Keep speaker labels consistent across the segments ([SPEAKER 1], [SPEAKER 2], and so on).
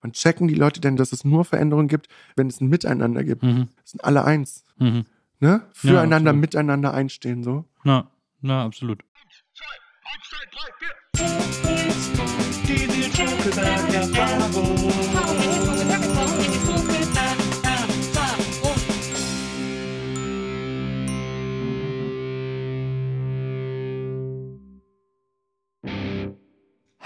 [SPEAKER 1] Und checken die Leute denn, dass es nur Veränderungen gibt, wenn es ein Miteinander gibt?
[SPEAKER 2] Mhm.
[SPEAKER 1] Das sind alle eins.
[SPEAKER 2] Mhm.
[SPEAKER 1] Ne? Füreinander,
[SPEAKER 2] absolut.
[SPEAKER 1] miteinander einstehen, so.
[SPEAKER 2] Na, na, absolut.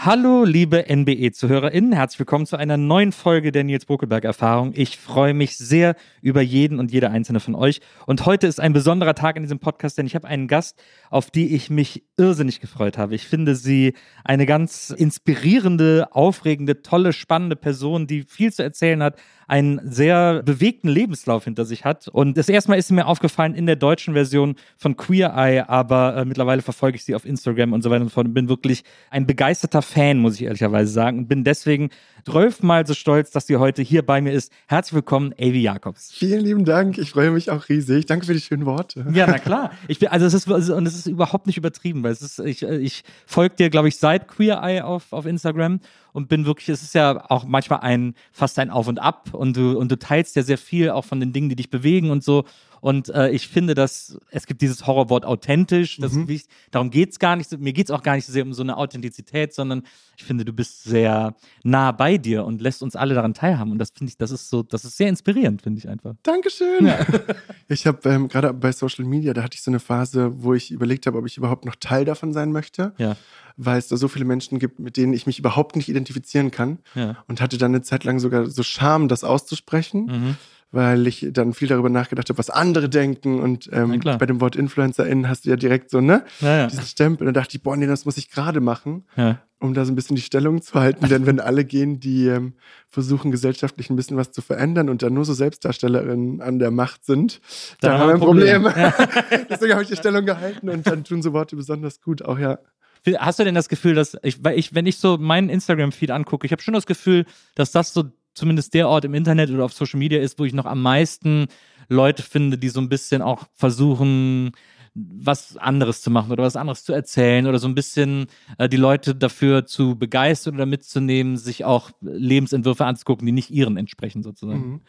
[SPEAKER 2] Hallo, liebe NBE-ZuhörerInnen, herzlich willkommen zu einer neuen Folge der Nils Bokelberg-Erfahrung. Ich freue mich sehr über jeden und jede einzelne von euch. Und heute ist ein besonderer Tag in diesem Podcast, denn ich habe einen Gast, auf die ich mich irrsinnig gefreut habe. Ich finde sie eine ganz inspirierende, aufregende, tolle, spannende Person, die viel zu erzählen hat, einen sehr bewegten Lebenslauf hinter sich hat. Und das erste Mal ist sie mir aufgefallen in der deutschen Version von Queer Eye, aber äh, mittlerweile verfolge ich sie auf Instagram und so weiter und so fort und bin wirklich ein begeisterter Fan, muss ich ehrlicherweise sagen. Und bin deswegen zwölfmal so stolz, dass sie heute hier bei mir ist. Herzlich willkommen, Avi Jacobs.
[SPEAKER 1] Vielen lieben Dank. Ich freue mich auch riesig. Danke für die schönen Worte.
[SPEAKER 2] Ja, na klar. Ich bin, also es ist also, und es ist überhaupt nicht übertrieben, weil es ist, ich, ich folge dir, glaube ich, seit Queer Eye auf, auf Instagram und bin wirklich, es ist ja auch manchmal ein fast ein Auf und Ab und du und du teilst ja sehr viel auch von den Dingen, die dich bewegen und so. Und äh, ich finde, dass es gibt dieses Horrorwort authentisch. Das,
[SPEAKER 1] Mhm.
[SPEAKER 2] ich, darum geht's gar nicht. Mir geht's auch gar nicht so sehr um so eine Authentizität, sondern ich finde, du bist sehr nah bei dir und lässt uns alle daran teilhaben. Und das finde ich, das ist so, das ist sehr inspirierend, finde ich einfach.
[SPEAKER 1] Dankeschön. Ich habe ähm, gerade bei Social Media, da hatte ich so eine Phase, wo ich überlegt habe, ob ich überhaupt noch Teil davon sein möchte,
[SPEAKER 2] Ja,
[SPEAKER 1] weil es da so viele Menschen gibt, mit denen ich mich überhaupt nicht identifizieren kann.
[SPEAKER 2] ja.
[SPEAKER 1] Und hatte dann eine Zeit lang sogar so Scham, das auszusprechen.
[SPEAKER 2] Mhm.
[SPEAKER 1] Weil ich dann viel darüber nachgedacht habe, was andere denken. Und ähm, bei dem Wort InfluencerInnen hast du ja direkt so, ne?
[SPEAKER 2] Ja, ja.
[SPEAKER 1] Diesen Stempel. Und dann dachte ich, boah, nee, das muss ich gerade machen,
[SPEAKER 2] ja.
[SPEAKER 1] um da so ein bisschen die Stellung zu halten. Denn wenn alle gehen, die ähm, versuchen, gesellschaftlich ein bisschen was zu verändern und dann nur so Selbstdarstellerinnen an der Macht sind, dann, haben wir ein Problem. Deswegen habe ich die Stellung gehalten und dann tun so Worte besonders gut. Auch ja.
[SPEAKER 2] Hast du denn das Gefühl, dass ich, weil ich, wenn ich so meinen Instagram-Feed angucke, ich habe schon das Gefühl, dass das so zumindest der Ort im Internet oder auf Social Media ist, wo ich noch am meisten Leute finde, die so ein bisschen auch versuchen, was anderes zu machen oder was anderes zu erzählen oder so ein bisschen äh, die Leute dafür zu begeistern oder mitzunehmen, sich auch Lebensentwürfe anzugucken, die nicht ihren entsprechen sozusagen.
[SPEAKER 1] Mhm.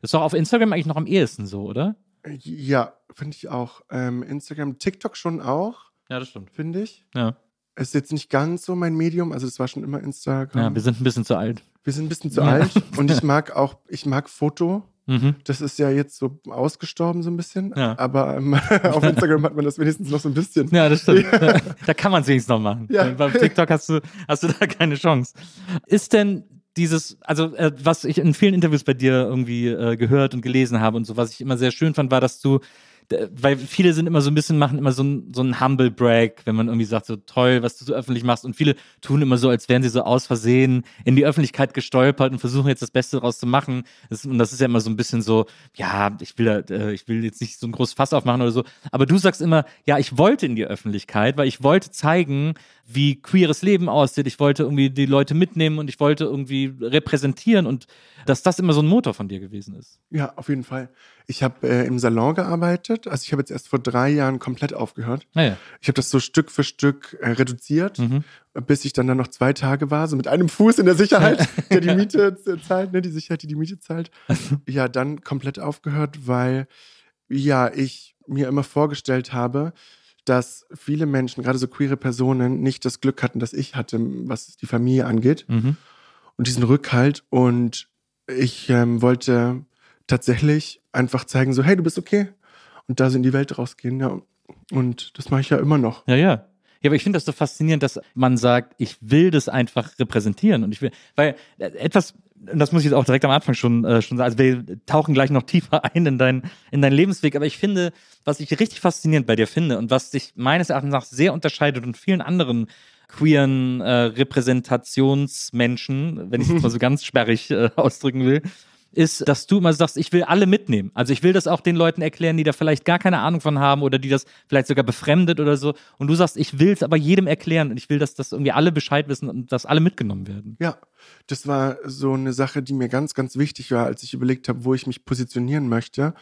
[SPEAKER 2] Das ist doch auf Instagram eigentlich noch am ehesten so, oder?
[SPEAKER 1] Ja, finde ich auch. Ähm, Instagram, TikTok schon auch,
[SPEAKER 2] Ja, das stimmt.
[SPEAKER 1] finde ich.
[SPEAKER 2] Ja.
[SPEAKER 1] Ist jetzt nicht ganz so mein Medium, also es war schon immer Instagram.
[SPEAKER 2] ja, wir sind ein bisschen zu alt.
[SPEAKER 1] Wir sind ein bisschen zu
[SPEAKER 2] Ja.
[SPEAKER 1] alt und ich mag auch, ich mag Foto.
[SPEAKER 2] Mhm.
[SPEAKER 1] Das ist ja jetzt so ausgestorben so ein bisschen,
[SPEAKER 2] Ja.
[SPEAKER 1] aber ähm, auf Instagram hat man das wenigstens noch so ein bisschen.
[SPEAKER 2] Ja, das stimmt. Da kann man es wenigstens noch machen.
[SPEAKER 1] Ja.
[SPEAKER 2] Beim TikTok hast du, hast du da keine Chance. Ist denn dieses, also äh, was ich in vielen Interviews bei dir irgendwie äh, gehört und gelesen habe und so, was ich immer sehr schön fand, war, dass du, weil viele sind immer so ein bisschen, machen immer so ein, so ein Humble Brag, wenn man irgendwie sagt, so toll, was du so öffentlich machst. Und viele tun immer so, als wären sie so aus Versehen in die Öffentlichkeit gestolpert und versuchen jetzt das Beste daraus zu machen. Das, und das ist ja immer so ein bisschen so, ja, ich will, äh, ich will jetzt nicht so ein großes Fass aufmachen oder so. Aber du sagst immer, ja, ich wollte in die Öffentlichkeit, weil ich wollte zeigen, wie queeres Leben aussieht. Ich wollte irgendwie die Leute mitnehmen und ich wollte irgendwie repräsentieren und dass das immer so ein Motor von dir gewesen ist.
[SPEAKER 1] Ja, auf jeden Fall. Ich habe äh, im Salon gearbeitet. Also ich habe jetzt erst vor drei Jahren komplett aufgehört.
[SPEAKER 2] Naja.
[SPEAKER 1] Ich habe das so Stück für Stück äh, reduziert,
[SPEAKER 2] Mhm.
[SPEAKER 1] bis ich dann da noch zwei Tage war, so mit einem Fuß in der Sicherheit, der die Miete z- zahlt, ne, die Sicherheit, die die Miete zahlt. Ja, dann komplett aufgehört, weil ja ich mir immer vorgestellt habe, dass viele Menschen, gerade so queere Personen, nicht das Glück hatten, das ich hatte, was die Familie angeht.
[SPEAKER 2] Mhm.
[SPEAKER 1] und diesen Rückhalt. Und ich ähm, wollte tatsächlich einfach zeigen, so, hey, du bist okay. Und da so in die Welt rausgehen, ja. Und das mache ich ja immer noch.
[SPEAKER 2] Ja, ja. Ja, aber ich finde das so faszinierend, dass man sagt, ich will das einfach repräsentieren und ich will, weil äh, etwas, und das muss ich jetzt auch direkt am Anfang schon, äh, schon sagen, also wir tauchen gleich noch tiefer ein in, dein, in deinen Lebensweg, aber ich finde, was ich richtig faszinierend bei dir finde und was dich meines Erachtens nach sehr unterscheidet und vielen anderen queeren äh, Repräsentationsmenschen, wenn ich es mal so ganz sperrig äh, ausdrücken will, ist, dass du immer sagst, ich will alle mitnehmen. Also ich will das auch den Leuten erklären, die da vielleicht gar keine Ahnung von haben oder die das vielleicht sogar befremdet oder so. Und du sagst, ich will es aber jedem erklären und ich will, dass das irgendwie alle Bescheid wissen und dass alle mitgenommen werden.
[SPEAKER 1] Ja, das war so eine Sache, die mir ganz, ganz wichtig war, als ich überlegt habe, wo ich mich positionieren möchte.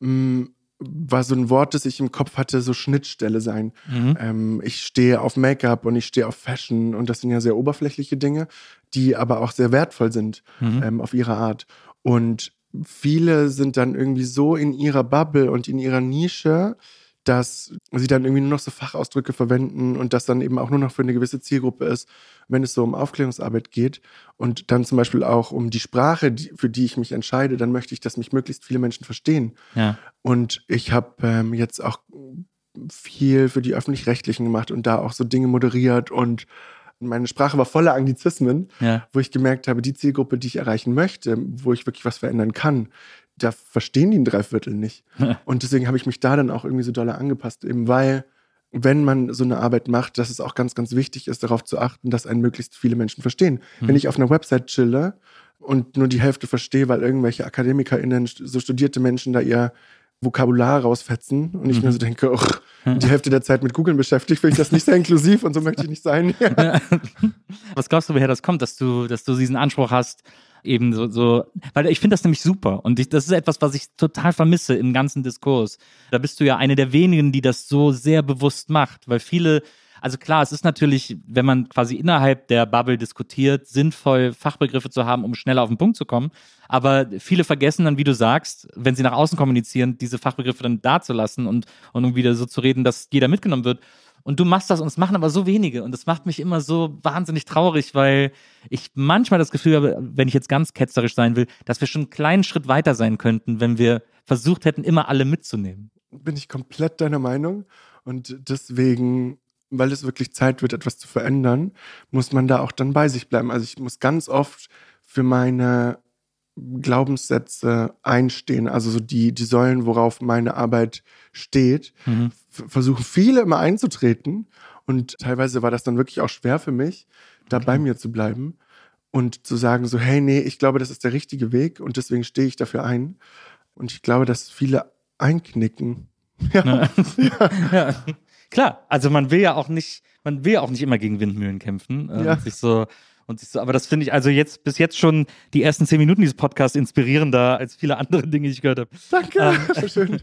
[SPEAKER 1] Mm, war so ein Wort, das ich im Kopf hatte, so Schnittstelle sein.
[SPEAKER 2] Mhm.
[SPEAKER 1] Ähm, ich stehe auf Make-up und ich stehe auf Fashion und das sind ja sehr oberflächliche Dinge, die aber auch sehr wertvoll sind
[SPEAKER 2] Mhm.
[SPEAKER 1] ähm, auf ihre Art. Und viele sind dann irgendwie so in ihrer Bubble und in ihrer Nische, dass sie dann irgendwie nur noch so Fachausdrücke verwenden und das dann eben auch nur noch für eine gewisse Zielgruppe ist, wenn es so um Aufklärungsarbeit geht und dann zum Beispiel auch um die Sprache, die, für die ich mich entscheide, dann möchte ich, dass mich möglichst viele Menschen verstehen.
[SPEAKER 2] Ja.
[SPEAKER 1] Und ich habe ähm, jetzt auch viel für die öffentlich-rechtlichen gemacht und da auch so Dinge moderiert und meine Sprache war voller Anglizismen,
[SPEAKER 2] Ja.
[SPEAKER 1] wo ich gemerkt habe, die Zielgruppe, die ich erreichen möchte, wo ich wirklich was verändern kann, da verstehen die ein Dreiviertel nicht. Und deswegen habe ich mich da dann auch irgendwie so doll angepasst, eben weil, wenn man so eine Arbeit macht, dass es auch ganz, ganz wichtig ist, darauf zu achten, dass einen möglichst viele Menschen verstehen. Wenn ich auf einer Website chille und nur die Hälfte verstehe, weil irgendwelche AkademikerInnen, so studierte Menschen da ihr Vokabular rausfetzen und ich mir so denke, och, die Hälfte der Zeit mit Googeln beschäftigt, finde ich das nicht sehr inklusiv und so möchte ich nicht sein.
[SPEAKER 2] Was glaubst du, woher das kommt, dass du, dass du diesen Anspruch hast, eben so, so weil ich finde das nämlich super und ich, das ist etwas, was ich total vermisse im ganzen Diskurs. Da bist du ja eine der wenigen, die das so sehr bewusst macht, weil viele, also klar, es ist natürlich, wenn man quasi innerhalb der Bubble diskutiert, sinnvoll Fachbegriffe zu haben, um schneller auf den Punkt zu kommen. Aber viele vergessen dann, wie du sagst, wenn sie nach außen kommunizieren, diese Fachbegriffe dann dazulassen und, und um wieder so zu reden, dass jeder mitgenommen wird. Und du machst das und es machen aber so wenige. Und das macht mich immer so wahnsinnig traurig, weil ich manchmal das Gefühl habe, wenn ich jetzt ganz ketzerisch sein will, dass wir schon einen kleinen Schritt weiter sein könnten, wenn wir versucht hätten, immer alle mitzunehmen.
[SPEAKER 1] Bin ich komplett deiner Meinung und deswegen, weil es wirklich Zeit wird, etwas zu verändern, muss man da auch dann bei sich bleiben. Also ich muss ganz oft für meine Glaubenssätze einstehen, also so die, die Säulen, worauf meine Arbeit steht,
[SPEAKER 2] Mhm.
[SPEAKER 1] versuchen viele immer einzutreten und teilweise war das dann wirklich auch schwer für mich, da bei mir zu bleiben und zu sagen so, hey, nee, ich glaube, das ist der richtige Weg und deswegen stehe ich dafür ein und ich glaube, dass viele einknicken. Ja,
[SPEAKER 2] Ja. Klar, also man will ja auch nicht, man will ja auch nicht immer gegen Windmühlen kämpfen äh,
[SPEAKER 1] Ja.
[SPEAKER 2] und sich so und sich so, aber das finde ich also jetzt bis jetzt schon die ersten zehn Minuten dieses Podcasts inspirierender als viele andere Dinge, die ich gehört habe.
[SPEAKER 1] danke, schön.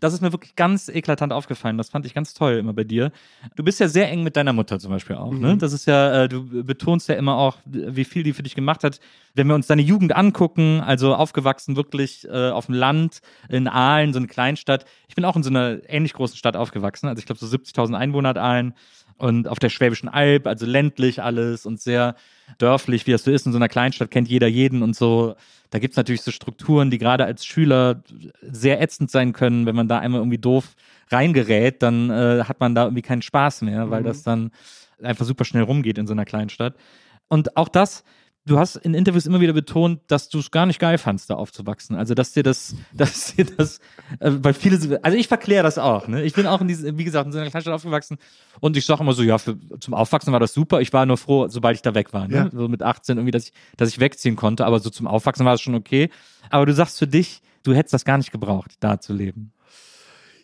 [SPEAKER 2] Das ist mir wirklich ganz eklatant aufgefallen. Das fand ich ganz toll immer bei dir. Du bist ja sehr eng mit deiner Mutter zum Beispiel auch. Ne?
[SPEAKER 1] Mhm.
[SPEAKER 2] Das ist ja, äh, du betonst ja immer auch, wie viel die für dich gemacht hat. Wenn wir uns deine Jugend angucken, also aufgewachsen wirklich äh, auf dem Land, in Aalen, so eine Kleinstadt. Ich bin auch in so einer ähnlich großen Stadt aufgewachsen. Also ich glaube so 70.000 Einwohner hat Aalen und auf der Schwäbischen Alb, also ländlich alles und sehr dörflich, wie das so ist. In so einer Kleinstadt kennt jeder jeden und so. Da gibt's natürlich so Strukturen, die gerade als Schüler sehr ätzend sein können. Wenn man da einmal irgendwie doof reingerät, dann äh, hat man da irgendwie keinen Spaß mehr, weil
[SPEAKER 1] Mhm.
[SPEAKER 2] das dann einfach super schnell rumgeht in so einer Kleinstadt. Und auch das, du hast in Interviews immer wieder betont, dass du es gar nicht geil fandst, da aufzuwachsen. Also, dass dir das, dass dir das, äh, weil viele, so- also ich verkläre das auch, ne? Ich bin auch in diese, wie gesagt, in so einer Kleinstadt aufgewachsen und ich sage immer so, ja, für, zum Aufwachsen war das super. Ich war nur froh, sobald ich da weg war, ne?
[SPEAKER 1] Ja.
[SPEAKER 2] So mit 18 irgendwie, dass ich, dass ich wegziehen konnte, aber so zum Aufwachsen war das schon okay. Aber du sagst für dich, du hättest das gar nicht gebraucht, da zu leben.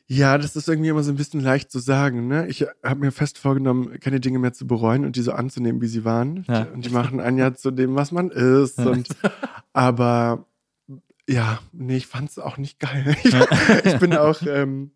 [SPEAKER 1] Ja, das ist irgendwie immer so ein bisschen leicht zu sagen. Ne? Ich habe mir fest vorgenommen, keine Dinge mehr zu bereuen und die so anzunehmen, wie sie waren.
[SPEAKER 2] Ja.
[SPEAKER 1] Und die machen einen ja zu dem, was man ist. Und, aber ja, nee, ich fand es auch nicht geil. Ich, ich bin auch, ähm,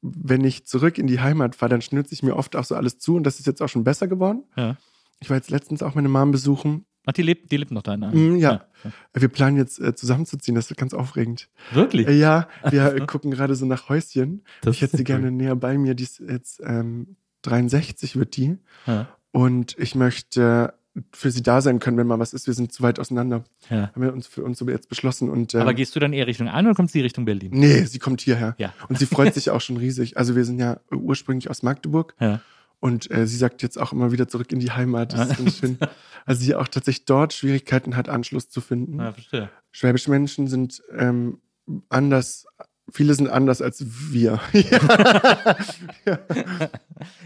[SPEAKER 1] wenn ich zurück in die Heimat fahre, dann schnürze ich mir oft auch so alles zu und das ist jetzt auch schon besser geworden.
[SPEAKER 2] Ja.
[SPEAKER 1] Ich war jetzt letztens auch meine Mom besuchen.
[SPEAKER 2] Ach, die lebt, die lebt noch da.
[SPEAKER 1] Mm, ja. Wir planen jetzt äh, zusammenzuziehen, das ist ganz aufregend.
[SPEAKER 2] Wirklich?
[SPEAKER 1] Äh, ja, wir äh, gucken gerade so nach Häuschen.
[SPEAKER 2] Das
[SPEAKER 1] ich hätte sie gerne näher bei mir. Die ist jetzt ähm, 63 wird die.
[SPEAKER 2] Ja.
[SPEAKER 1] Und ich möchte für sie da sein können, wenn mal was ist. Wir sind zu weit auseinander.
[SPEAKER 2] Ja.
[SPEAKER 1] Haben wir uns für uns so jetzt beschlossen. Und, ähm,
[SPEAKER 2] Aber gehst du dann eher Richtung Aachen oder kommst du Richtung Berlin?
[SPEAKER 1] nee, sie kommt hierher.
[SPEAKER 2] Ja.
[SPEAKER 1] Und sie freut sich auch schon riesig. Also wir sind ja ursprünglich aus Magdeburg.
[SPEAKER 2] Ja.
[SPEAKER 1] Und äh, sie sagt jetzt auch immer wieder zurück in die Heimat. Das ist schön. Also sie auch tatsächlich dort Schwierigkeiten hat, Anschluss zu finden.
[SPEAKER 2] Ja, verstehe.
[SPEAKER 1] Schwäbische Menschen sind ähm, anders, viele sind anders als wir.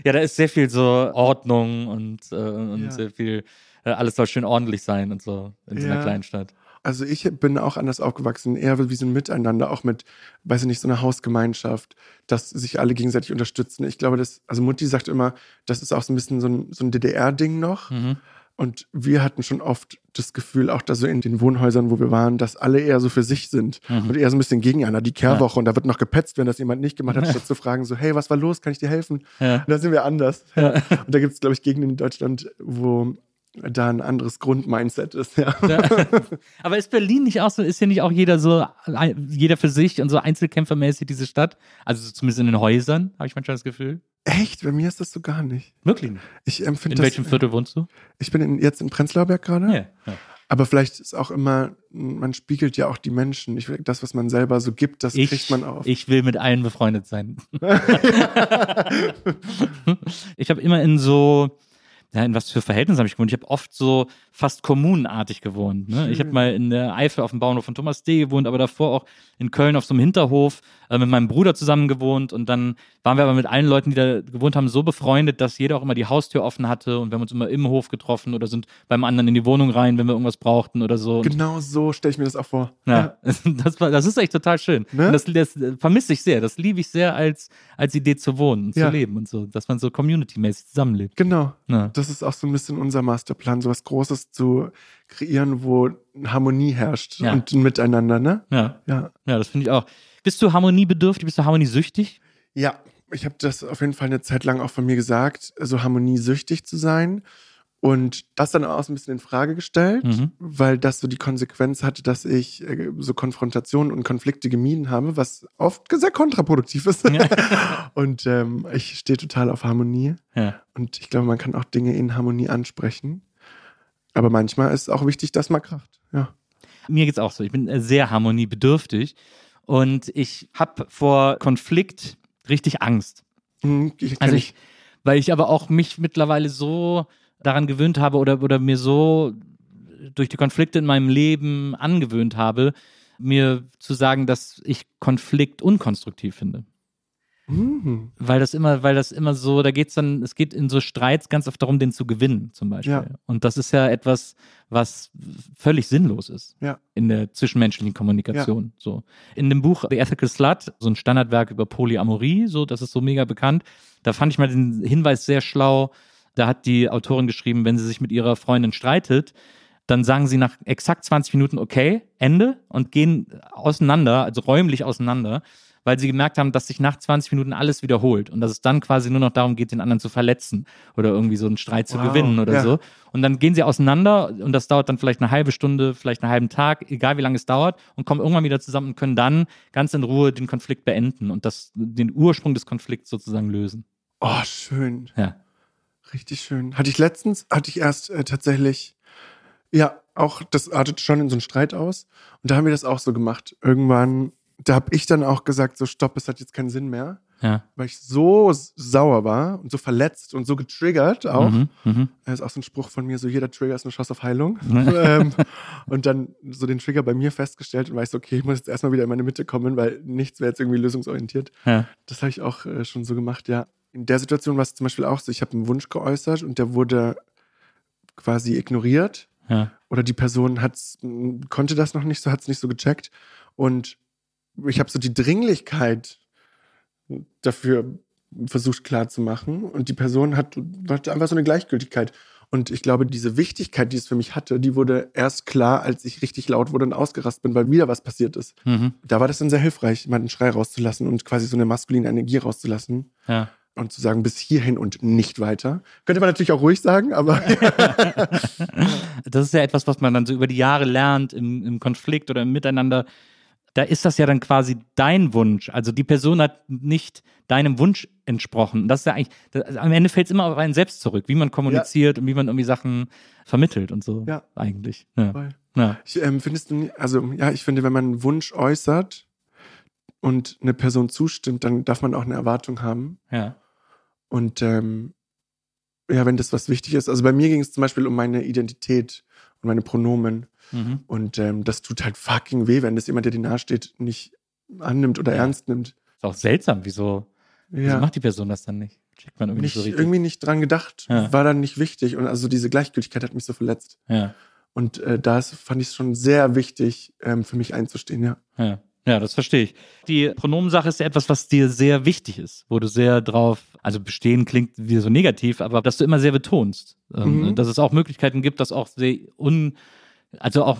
[SPEAKER 2] Ja, da ist sehr viel so Ordnung und, äh, und
[SPEAKER 1] Ja.
[SPEAKER 2] sehr viel, äh, alles soll schön ordentlich sein und so in so einer
[SPEAKER 1] Ja.
[SPEAKER 2] kleinen Stadt.
[SPEAKER 1] Also ich bin auch anders aufgewachsen, eher wie so ein Miteinander, auch mit, weiß ich nicht, so einer Hausgemeinschaft, dass sich alle gegenseitig unterstützen. Ich glaube, das, also Mutti sagt immer, das ist auch so ein bisschen so ein, so ein DDR-Ding noch.
[SPEAKER 2] Mhm.
[SPEAKER 1] Und wir hatten schon oft das Gefühl, auch da so in den Wohnhäusern, wo wir waren, dass alle eher so für sich sind
[SPEAKER 2] Mhm.
[SPEAKER 1] und eher so ein bisschen gegeneinander. Die Kehrwoche und da wird noch gepetzt, wenn das jemand nicht gemacht hat, statt zu fragen, so, hey, was war los? Kann ich dir helfen?
[SPEAKER 2] Ja.
[SPEAKER 1] Und da sind wir anders. Ja. Und da gibt es, glaube ich, Gegenden in Deutschland, wo da ein anderes Grundmindset ist. Ja.
[SPEAKER 2] Aber ist Berlin nicht auch so, ist ja nicht auch jeder so, jeder für sich und so einzelkämpfermäßig diese Stadt? Also so zumindest in den Häusern, habe ich manchmal das Gefühl.
[SPEAKER 1] Echt? Bei mir ist das so gar nicht.
[SPEAKER 2] Wirklich nicht.
[SPEAKER 1] Ich empfinde
[SPEAKER 2] In
[SPEAKER 1] das.
[SPEAKER 2] welchem Viertel wohnst du?
[SPEAKER 1] Ich bin in, jetzt in Prenzlauer Berg gerade.
[SPEAKER 2] Ja. ja.
[SPEAKER 1] Aber vielleicht ist auch immer, man spiegelt ja auch die Menschen. Ich, das, was man selber so gibt, das
[SPEAKER 2] Ich,
[SPEAKER 1] kriegt man auf.
[SPEAKER 2] ich will mit allen befreundet sein. ich habe immer in so, ja, in was für Verhältnissen habe ich gewohnt? Ich habe oft so fast kommunenartig gewohnt. Ne? Ich habe mal in der Eifel auf dem Bauernhof von Thomas D. gewohnt, aber davor auch in Köln auf so einem Hinterhof äh, mit meinem Bruder zusammen gewohnt. Und dann waren wir aber mit allen Leuten, die da gewohnt haben, so befreundet, dass jeder auch immer die Haustür offen hatte und wir haben uns immer im Hof getroffen oder sind beim anderen in die Wohnung rein, wenn wir irgendwas brauchten oder so.
[SPEAKER 1] Genau so stelle ich mir das auch vor.
[SPEAKER 2] ja, das, war, das ist echt total schön.
[SPEAKER 1] Ne?
[SPEAKER 2] Das, das vermisse ich sehr. Das liebe ich sehr als, als Idee zu wohnen und
[SPEAKER 1] Ja.
[SPEAKER 2] zu leben und so, dass man so community-mäßig zusammenlebt.
[SPEAKER 1] Genau.
[SPEAKER 2] Ja.
[SPEAKER 1] Das ist auch so ein bisschen unser Masterplan, so was Großes zu kreieren, wo Harmonie herrscht
[SPEAKER 2] Ja.
[SPEAKER 1] und ein Miteinander, ne?
[SPEAKER 2] Ja,
[SPEAKER 1] Ja.
[SPEAKER 2] ja das finde ich auch. Bist du harmoniebedürftig? Bist du harmoniesüchtig?
[SPEAKER 1] Ja, ich habe das auf jeden Fall eine Zeit lang auch von mir gesagt, so harmoniesüchtig zu sein. Und das dann auch so ein bisschen in Frage gestellt,
[SPEAKER 2] Mhm.
[SPEAKER 1] weil das so die Konsequenz hatte, dass ich äh, so Konfrontationen und Konflikte gemieden habe, was oft sehr kontraproduktiv ist. und ähm, ich stehe total auf Harmonie.
[SPEAKER 2] Ja.
[SPEAKER 1] Und ich glaube, man kann auch Dinge in Harmonie ansprechen. Aber manchmal ist es auch wichtig, dass man kracht. Ja.
[SPEAKER 2] Mir geht's auch so. Ich bin äh, sehr harmoniebedürftig und ich habe vor Konflikt richtig Angst.
[SPEAKER 1] Hm, Ich,
[SPEAKER 2] Also ich, weil ich aber auch mich mittlerweile so daran gewöhnt habe oder, oder mir so durch die Konflikte in meinem Leben angewöhnt habe, mir zu sagen, dass ich Konflikt unkonstruktiv finde.
[SPEAKER 1] Hm,
[SPEAKER 2] Weil das immer, weil das immer so, da geht's dann, es geht in so Streits ganz oft darum, den zu gewinnen, zum Beispiel.
[SPEAKER 1] Ja.
[SPEAKER 2] Und das ist ja etwas, was völlig sinnlos ist
[SPEAKER 1] Ja.
[SPEAKER 2] in der zwischenmenschlichen Kommunikation. So. In dem Buch The Ethical Slut, so ein Standardwerk über Polyamorie, so, das ist so mega bekannt, da fand ich mal den Hinweis sehr schlau. Da hat die Autorin geschrieben, wenn sie sich mit ihrer Freundin streitet, dann sagen sie nach exakt 20 Minuten, okay, Ende und gehen auseinander, also räumlich auseinander, weil sie gemerkt haben, dass sich nach 20 Minuten alles wiederholt und dass es dann quasi nur noch darum geht, den anderen zu verletzen oder irgendwie so einen Streit zu
[SPEAKER 1] Wow,
[SPEAKER 2] gewinnen oder
[SPEAKER 1] ja.
[SPEAKER 2] so. Und dann gehen sie auseinander und das dauert dann vielleicht eine halbe Stunde, vielleicht einen halben Tag, egal wie lange es dauert, und kommen irgendwann wieder zusammen und können dann ganz in Ruhe den Konflikt beenden und das, den Ursprung des Konflikts sozusagen lösen.
[SPEAKER 1] Oh, schön.
[SPEAKER 2] Ja.
[SPEAKER 1] Richtig schön. Hatte ich letztens, hatte ich erst äh, tatsächlich, ja, auch, das artet schon in so einen Streit aus. Und da haben wir das auch so gemacht. Irgendwann, da habe ich dann auch gesagt, so stopp, es hat jetzt keinen Sinn mehr.
[SPEAKER 2] Ja.
[SPEAKER 1] Weil ich so sauer war und so verletzt und so getriggert auch.
[SPEAKER 2] Mhm, mhm.
[SPEAKER 1] Das ist auch so ein Spruch von mir, so jeder Trigger ist ein Schuss auf Heilung. ähm, und dann so den Trigger bei mir festgestellt und weiß, so, okay, ich muss jetzt erstmal wieder in meine Mitte kommen, weil nichts wäre jetzt irgendwie lösungsorientiert.
[SPEAKER 2] Ja.
[SPEAKER 1] Das habe ich auch äh, schon so gemacht, ja. In der Situation war es zum Beispiel auch so, ich habe einen Wunsch geäußert und der wurde quasi ignoriert.
[SPEAKER 2] Ja.
[SPEAKER 1] Oder die Person hat's, konnte das noch nicht so, hat es nicht so gecheckt. Und ich habe so die Dringlichkeit dafür versucht klarzumachen. Und die Person hat, hatte einfach so eine Gleichgültigkeit. Und ich glaube, diese Wichtigkeit, die es für mich hatte, die wurde erst klar, als ich richtig laut wurde und ausgerastet bin, weil wieder was passiert ist.
[SPEAKER 2] Mhm.
[SPEAKER 1] Da war das dann sehr hilfreich, mal einen Schrei rauszulassen und quasi so eine maskuline Energie rauszulassen
[SPEAKER 2] Ja.
[SPEAKER 1] und zu sagen, bis hierhin und nicht weiter. Könnte man natürlich auch ruhig sagen, aber
[SPEAKER 2] Das ist ja etwas, was man dann so über die Jahre lernt im, im Konflikt oder im Miteinander. Da ist das ja dann quasi dein Wunsch. Also die Person hat nicht deinem Wunsch entsprochen. Das ist ja eigentlich, das, am Ende fällt es immer auf einen selbst zurück, wie man kommuniziert und wie man irgendwie Sachen vermittelt und so.
[SPEAKER 1] Ja.
[SPEAKER 2] Eigentlich. Ja. Ja.
[SPEAKER 1] ich, ähm, findest du, also ja, ich finde, wenn man einen Wunsch äußert und eine Person zustimmt, dann darf man auch eine Erwartung haben.
[SPEAKER 2] ja.
[SPEAKER 1] Und ähm, ja, wenn das was wichtig ist. Also bei mir ging es zum Beispiel um meine Identität meine Pronomen.
[SPEAKER 2] Mhm.
[SPEAKER 1] Und ähm, das tut halt fucking weh, wenn das jemand, der dir nahesteht, nicht annimmt oder
[SPEAKER 2] Ja.
[SPEAKER 1] ernst nimmt.
[SPEAKER 2] Ist auch seltsam, wieso, wieso
[SPEAKER 1] Ja.
[SPEAKER 2] macht die Person das dann nicht? Checkt man irgendwie
[SPEAKER 1] Nicht,
[SPEAKER 2] so
[SPEAKER 1] irgendwie nicht dran gedacht,
[SPEAKER 2] Ja.
[SPEAKER 1] war dann nicht wichtig. Und also diese Gleichgültigkeit hat mich so verletzt. Und äh, da fand ich es schon sehr wichtig, ähm, für mich einzustehen, ja.
[SPEAKER 2] Ja. Das verstehe ich. Die Pronomensache ist ja etwas, was dir sehr wichtig ist, wo du sehr drauf, also bestehen klingt wie so negativ, aber dass du immer sehr betonst. Ähm,
[SPEAKER 1] Mhm.
[SPEAKER 2] Dass es auch Möglichkeiten gibt, dass auch sehr un, also auch,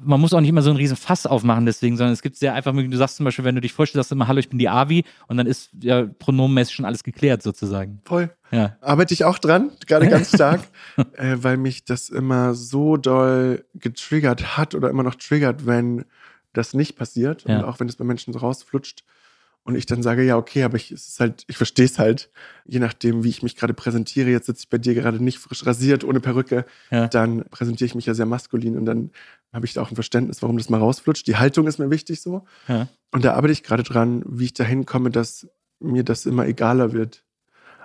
[SPEAKER 2] man muss auch nicht immer so einen riesen Fass aufmachen deswegen, sondern es gibt sehr einfach Möglichkeiten. Du sagst zum Beispiel, wenn du dich vorstellst, sagst du immer, hallo, ich bin die Avi und dann ist ja pronomenmäßig schon alles geklärt sozusagen.
[SPEAKER 1] Voll.
[SPEAKER 2] Ja.
[SPEAKER 1] Arbeite ich auch dran, gerade ganz stark, äh, weil mich das immer so doll getriggert hat oder immer noch triggert, wenn das nicht passiert
[SPEAKER 2] Ja.
[SPEAKER 1] und auch wenn es bei Menschen so rausflutscht und ich dann sage, ja, okay, aber ich, es ist halt, ich verstehe es halt, je nachdem, wie ich mich gerade präsentiere. Jetzt sitze ich bei dir gerade nicht frisch rasiert, ohne Perücke,
[SPEAKER 2] Ja.
[SPEAKER 1] dann präsentiere ich mich ja sehr maskulin und dann habe ich da auch ein Verständnis, warum das mal rausflutscht. Die Haltung ist mir wichtig so.
[SPEAKER 2] Ja.
[SPEAKER 1] Und da arbeite ich gerade dran, wie ich dahin komme, dass mir das immer egaler wird.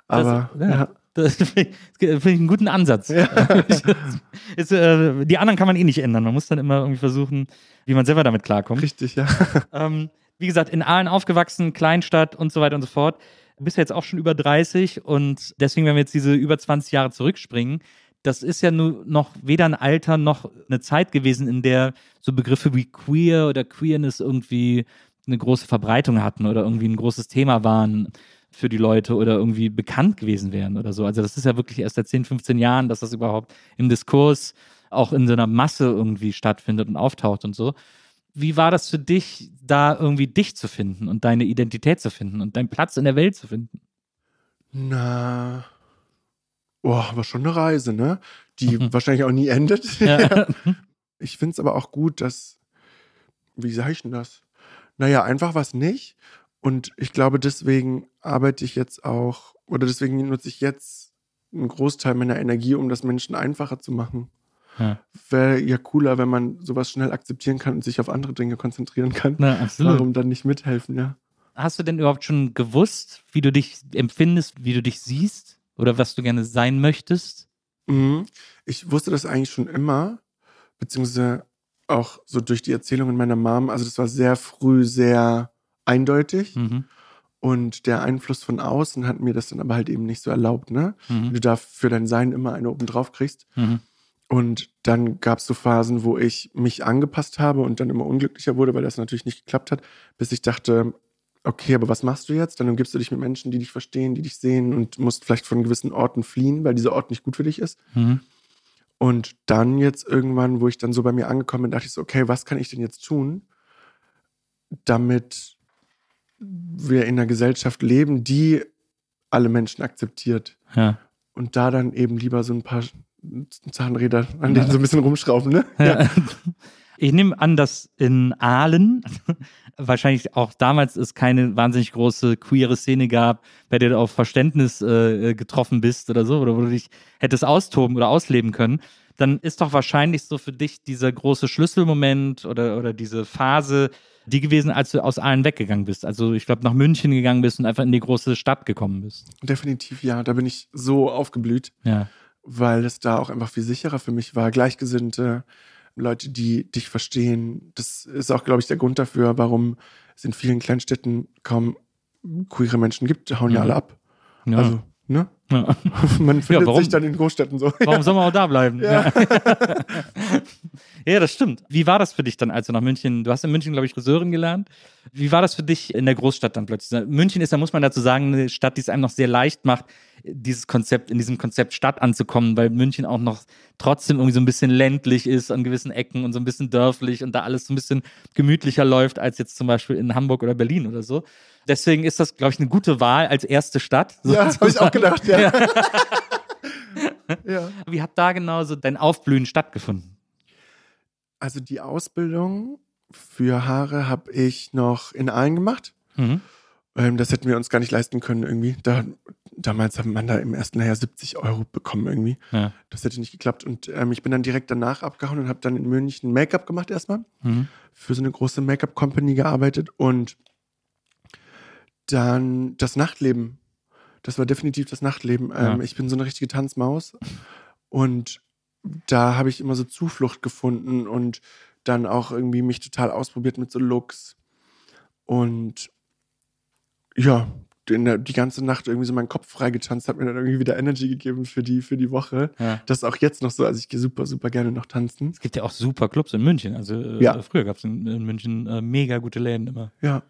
[SPEAKER 1] Aber
[SPEAKER 2] Das- ja.
[SPEAKER 1] Ja.
[SPEAKER 2] Das finde ich einen guten Ansatz. ist, äh, die anderen kann man eh nicht ändern. Man muss dann immer irgendwie versuchen, wie man selber damit klarkommt.
[SPEAKER 1] Richtig, ja.
[SPEAKER 2] Ähm, wie gesagt, in Aalen aufgewachsen, Kleinstadt und so weiter und so fort. Du bist ja jetzt auch schon über 30 und deswegen, wenn wir jetzt diese über 20 Jahre zurückspringen, das ist ja nur noch weder ein Alter noch eine Zeit gewesen, in der so Begriffe wie queer oder Queerness irgendwie eine große Verbreitung hatten oder irgendwie ein großes Thema waren für die Leute oder irgendwie bekannt gewesen wären oder so. Also das ist ja wirklich erst seit 10, 15 Jahren, dass das überhaupt im Diskurs auch in so einer Masse irgendwie stattfindet und auftaucht und so. Wie war das für dich, da irgendwie dich zu finden und deine Identität zu finden und deinen Platz in der Welt zu finden?
[SPEAKER 1] Na. Boah, war schon eine Reise, ne? Die
[SPEAKER 2] Mhm.
[SPEAKER 1] wahrscheinlich auch nie endet.
[SPEAKER 2] Ja.
[SPEAKER 1] Ich finde es aber auch gut, dass. Wie sage ich denn das? Naja, einfach was nicht. Und ich glaube, deswegen arbeite ich jetzt auch, oder deswegen nutze ich jetzt einen Großteil meiner Energie, um das Menschen einfacher zu machen.
[SPEAKER 2] Ja.
[SPEAKER 1] Wäre ja cooler, wenn man sowas schnell akzeptieren kann und sich auf andere Dinge konzentrieren kann.
[SPEAKER 2] Na, absolut.
[SPEAKER 1] Warum dann nicht mithelfen, ja?
[SPEAKER 2] Hast du denn überhaupt schon gewusst, wie du dich empfindest, wie du dich siehst oder was du gerne sein möchtest?
[SPEAKER 1] Mhm. Ich wusste das eigentlich schon immer, beziehungsweise auch so durch die Erzählungen meiner Mom. Also das war sehr früh sehr eindeutig
[SPEAKER 2] Mhm.
[SPEAKER 1] und der Einfluss von außen hat mir das dann aber halt eben nicht so erlaubt, ne?
[SPEAKER 2] Mhm.
[SPEAKER 1] Du da für dein Sein immer eine oben drauf kriegst.
[SPEAKER 2] Mhm.
[SPEAKER 1] Und dann gab es so Phasen, wo ich mich angepasst habe und dann immer unglücklicher wurde, weil das natürlich nicht geklappt hat, bis ich dachte, okay, aber was machst du jetzt? Dann umgibst du dich mit Menschen, die dich verstehen, die dich sehen und musst vielleicht von gewissen Orten fliehen, weil dieser Ort nicht gut für dich ist.
[SPEAKER 2] Mhm.
[SPEAKER 1] Und dann jetzt irgendwann, wo ich dann so bei mir angekommen bin, dachte ich so, okay, was kann ich denn jetzt tun, damit wir in einer Gesellschaft leben, die alle Menschen akzeptiert.
[SPEAKER 2] Ja.
[SPEAKER 1] Und da dann eben lieber so ein paar Zahnräder, an denen so ein bisschen rumschrauben, ne?
[SPEAKER 2] Ja. Ich nehme an, dass in Aalen wahrscheinlich auch damals es keine wahnsinnig große queere Szene gab, bei der du auf Verständnis äh, getroffen bist oder so, oder wo du dich hättest austoben oder ausleben können. Dann ist doch wahrscheinlich so für dich dieser große Schlüsselmoment oder, oder diese Phase die gewesen, als du aus Aalen weggegangen bist. Also ich glaube, nach München gegangen bist und einfach in die große Stadt gekommen bist.
[SPEAKER 1] Definitiv ja. Da bin ich so aufgeblüht,
[SPEAKER 2] Ja.
[SPEAKER 1] weil es da auch einfach viel sicherer für mich war. Gleichgesinnte, Leute, die dich verstehen. Das ist auch, glaube ich, der Grund dafür, warum es in vielen Kleinstädten kaum queere Menschen gibt. Die hauen ja
[SPEAKER 2] Mhm.
[SPEAKER 1] alle ab.
[SPEAKER 2] ja.
[SPEAKER 1] Also, ne?
[SPEAKER 2] Ja.
[SPEAKER 1] Man findet
[SPEAKER 2] warum?
[SPEAKER 1] sich dann in Großstädten so.
[SPEAKER 2] Warum soll man auch da bleiben?
[SPEAKER 1] Ja.
[SPEAKER 2] ja, das stimmt. Wie war das für dich dann, als du nach München, du hast in München, glaube ich, Friseurin gelernt. Wie war das für dich in der Großstadt dann plötzlich? München ist, da muss man dazu sagen, eine Stadt, die es einem noch sehr leicht macht, dieses Konzept, in diesem Konzept Stadt anzukommen, weil München auch noch trotzdem irgendwie so ein bisschen ländlich ist an gewissen Ecken und so ein bisschen dörflich und da alles so ein bisschen gemütlicher läuft als jetzt zum Beispiel in Hamburg oder Berlin oder so. Deswegen ist das, glaube ich, eine gute Wahl als erste Stadt.
[SPEAKER 1] Ja, habe ich auch
[SPEAKER 2] sozusagen.
[SPEAKER 1] gedacht, ja. ja.
[SPEAKER 2] Wie hat da genau so dein Aufblühen stattgefunden?
[SPEAKER 1] Also die Ausbildung für Haare habe ich noch in Aalen gemacht.
[SPEAKER 2] Mhm.
[SPEAKER 1] Ähm, das hätten wir uns gar nicht leisten können irgendwie. Da, damals hat man da im ersten Jahr 70 Euro bekommen irgendwie.
[SPEAKER 2] Ja.
[SPEAKER 1] Das hätte nicht geklappt. Und ähm, ich bin dann direkt danach abgehauen und habe dann in München Make-up gemacht erstmal.
[SPEAKER 2] Mhm.
[SPEAKER 1] Für so eine große Make-up-Company gearbeitet und dann das Nachtleben Das war definitiv das Nachtleben.
[SPEAKER 2] Ja.
[SPEAKER 1] Ähm, ich bin so eine richtige Tanzmaus. Und da habe ich immer so Zuflucht gefunden und dann auch irgendwie mich total ausprobiert mit so Looks. Und ja, der, die ganze Nacht irgendwie so meinen Kopf freigetanzt, hat mir dann irgendwie wieder Energy gegeben für die, für die Woche.
[SPEAKER 2] Ja.
[SPEAKER 1] Das ist auch jetzt noch so. Also ich gehe super, super gerne noch tanzen.
[SPEAKER 2] Es gibt ja auch super Clubs in München. Also äh,
[SPEAKER 1] Ja.
[SPEAKER 2] früher gab es in, in München äh, mega gute Läden immer.
[SPEAKER 1] Ja.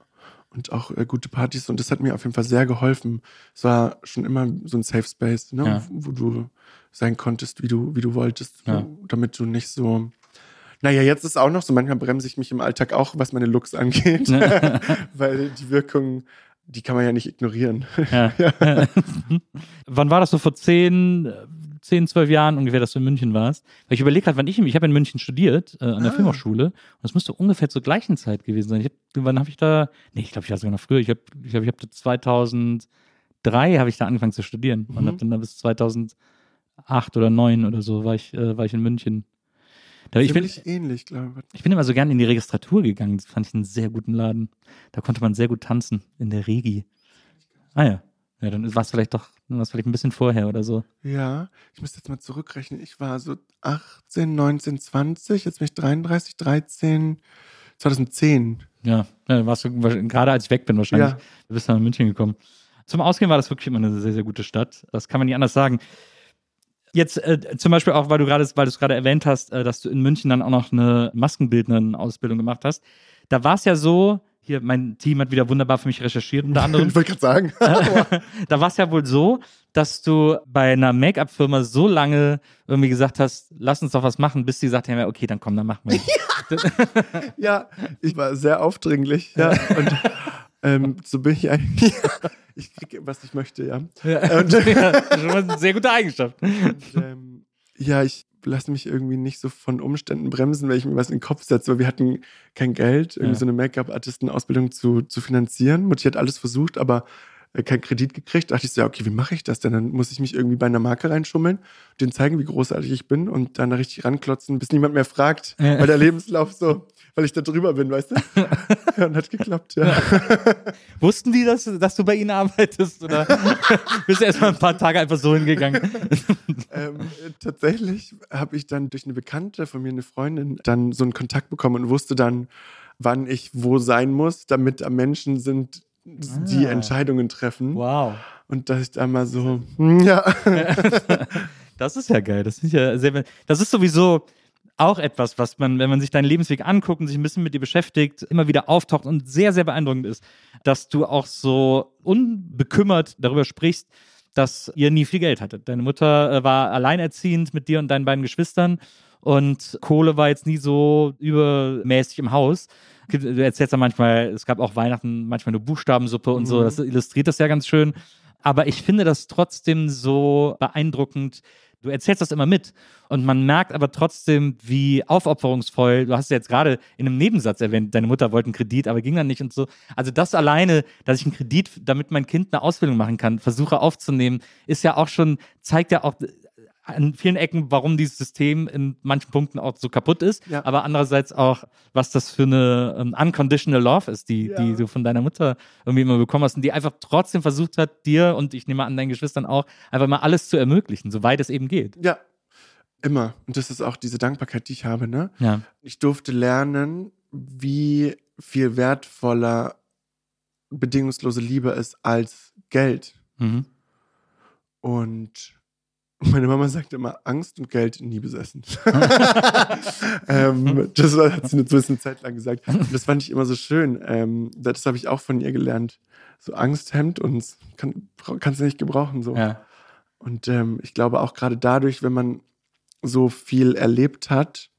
[SPEAKER 1] Und auch äh, gute Partys. Und das hat mir auf jeden Fall sehr geholfen. Es war schon immer so ein Safe Space, ne?
[SPEAKER 2] Ja.
[SPEAKER 1] wo du sein konntest, wie du, wie du wolltest,
[SPEAKER 2] Ja.
[SPEAKER 1] damit du nicht so. Naja, jetzt ist auch noch so, manchmal bremse ich mich im Alltag auch, was meine Looks angeht. Weil die Wirkung, die kann man ja nicht ignorieren.
[SPEAKER 2] Ja. wann war das so vor zehn, äh, zehn, zwölf Jahren ungefähr, dass du in München warst? Weil ich überlege gerade, wann ich, ich habe in München studiert, äh, an der
[SPEAKER 1] Ah.
[SPEAKER 2] Filmhochschule. Und das müsste ungefähr zur gleichen Zeit gewesen sein. Ich hab, wann habe ich da, nee, ich glaube, ich war sogar noch früher. Ich habe, ich glaube, ich habe 2003 habe ich da angefangen zu studieren und
[SPEAKER 1] Mhm.
[SPEAKER 2] habe dann da bis 2008 oder 2009 oder so war ich, äh, war ich in München. Da, ich, bin,
[SPEAKER 1] ähnlich, glaube ich.
[SPEAKER 2] ich bin immer so gerne in die Registratur gegangen. Das fand ich einen sehr guten Laden. Da konnte man sehr gut tanzen in der Regi. Ah ja. Ja, dann war es vielleicht doch, war vielleicht ein bisschen vorher oder so.
[SPEAKER 1] Ja, ich müsste jetzt mal zurückrechnen. Ich war so 18, 19, 20, jetzt bin ich 33, 13, 2010.
[SPEAKER 2] Ja, ja warst du gerade als ich weg bin wahrscheinlich.
[SPEAKER 1] Ja.
[SPEAKER 2] Du bist dann nach München gekommen. Zum Ausgehen war das wirklich immer eine sehr, sehr gute Stadt. Das kann man nicht anders sagen. Jetzt äh, zum Beispiel auch, weil du gerade, weil du es gerade erwähnt hast, äh, dass du in München dann auch noch eine Maskenbildnerin-Ausbildung gemacht hast. Da war es ja so, hier, mein Team hat wieder wunderbar für mich recherchiert, unter anderem.
[SPEAKER 1] Ich wollte gerade sagen.
[SPEAKER 2] da war es ja wohl so, dass du bei einer Make-up-Firma so lange irgendwie gesagt hast, lass uns doch was machen, bis die gesagt haben, ja, okay, dann komm, dann machen wir.
[SPEAKER 1] ja, ich war sehr aufdringlich. Ja, und ähm, so bin ich eigentlich. ich kriege, was ich möchte, ja.
[SPEAKER 2] Ja,
[SPEAKER 1] Und,
[SPEAKER 2] ja, schon mal eine sehr gute Eigenschaft.
[SPEAKER 1] und, ähm, ja, ich lasse mich irgendwie nicht so von Umständen bremsen, wenn ich mir was in den Kopf setze, weil wir hatten kein Geld, irgendwie
[SPEAKER 2] Ja.
[SPEAKER 1] so eine Make-up-Artisten-Ausbildung zu, zu finanzieren. Mutti hat alles versucht, aber äh, keinen Kredit gekriegt. Da dachte ich so, ja, okay, wie mache ich das denn? Dann muss ich mich irgendwie bei einer Marke reinschummeln, denen zeigen, wie großartig ich bin und dann da richtig ranklotzen, bis niemand mehr fragt, weil der Lebenslauf so, weil ich da drüber bin, weißt du? ja, und hat geklappt, ja.
[SPEAKER 2] Wussten die, dass, dass du bei ihnen arbeitest? Oder bist du erst mal ein paar Tage einfach so hingegangen?
[SPEAKER 1] ähm, äh, tatsächlich habe ich dann durch eine Bekannte von mir, eine Freundin, dann so einen Kontakt bekommen und wusste dann, wann ich wo sein muss, damit da Menschen sind, die
[SPEAKER 2] Ah.
[SPEAKER 1] Entscheidungen treffen.
[SPEAKER 2] Wow.
[SPEAKER 1] Und dass ich da mal so, hm, ja.
[SPEAKER 2] Das ist ja geil. Das ist ja sehr, das ist sowieso auch etwas, was man, wenn man sich deinen Lebensweg anguckt und sich ein bisschen mit dir beschäftigt, immer wieder auftaucht und sehr, sehr beeindruckend ist, dass du auch so unbekümmert darüber sprichst, dass ihr nie viel Geld hattet. Deine Mutter äh, war alleinerziehend mit dir und deinen beiden Geschwistern und Kohle war jetzt nie so übermäßig im Haus. Du erzählst ja manchmal, es gab auch Weihnachten manchmal eine Buchstabensuppe und so,
[SPEAKER 1] Mhm.
[SPEAKER 2] das illustriert das ja ganz schön. Aber ich finde das trotzdem so beeindruckend. Du erzählst das immer mit und man merkt aber trotzdem, wie aufopferungsvoll, du hast ja jetzt gerade in einem Nebensatz erwähnt, deine Mutter wollte einen Kredit, aber ging dann nicht und so. Also das alleine, dass ich einen Kredit, damit mein Kind eine Ausbildung machen kann, versuche aufzunehmen, ist ja auch schon, zeigt ja auch an vielen Ecken, warum dieses System in manchen Punkten auch so kaputt ist,
[SPEAKER 1] Ja.
[SPEAKER 2] aber andererseits auch, was das für eine ähm, unconditional Love ist, die,
[SPEAKER 1] Ja.
[SPEAKER 2] die du von deiner Mutter irgendwie immer bekommen hast und die einfach trotzdem versucht hat, dir und ich nehme an, deinen Geschwistern auch, einfach mal alles zu ermöglichen, soweit es eben geht.
[SPEAKER 1] Ja, immer. Und das ist auch diese Dankbarkeit, die ich habe, ne?
[SPEAKER 2] Ja.
[SPEAKER 1] Ich durfte lernen, wie viel wertvoller bedingungslose Liebe ist als Geld.
[SPEAKER 2] Mhm.
[SPEAKER 1] Und meine Mama sagte immer, Angst und Geld nie besessen. ähm, das hat sie eine, eine Zeit lang gesagt. Und das fand ich immer so schön. Ähm, das habe ich auch von ihr gelernt. So Angst hemmt uns, kann, kannst du nicht gebrauchen. So.
[SPEAKER 2] Ja.
[SPEAKER 1] Und ähm, ich glaube auch gerade dadurch, wenn man so viel erlebt hat,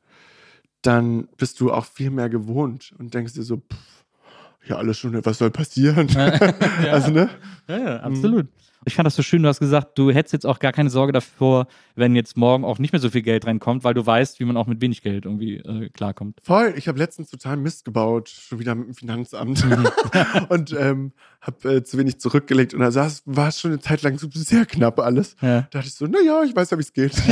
[SPEAKER 1] dann bist du auch viel mehr gewohnt und denkst dir so, pff, ja, alles schon, was soll passieren?
[SPEAKER 2] Ja.
[SPEAKER 1] Also, ne?
[SPEAKER 2] Ja, ja, absolut. Ich fand das so schön, du hast gesagt, du hättest jetzt auch gar keine Sorge davor, wenn jetzt morgen auch nicht mehr so viel Geld reinkommt, weil du weißt, wie man auch mit wenig Geld irgendwie äh, klarkommt.
[SPEAKER 1] Voll. Ich habe letztens total Mist gebaut, schon wieder mit dem Finanzamt. und ähm, habe äh, zu wenig zurückgelegt. Und da saß, war es schon eine Zeit lang so sehr knapp alles.
[SPEAKER 2] Ja.
[SPEAKER 1] Da dachte ich so, naja, ich weiß ja, wie es geht.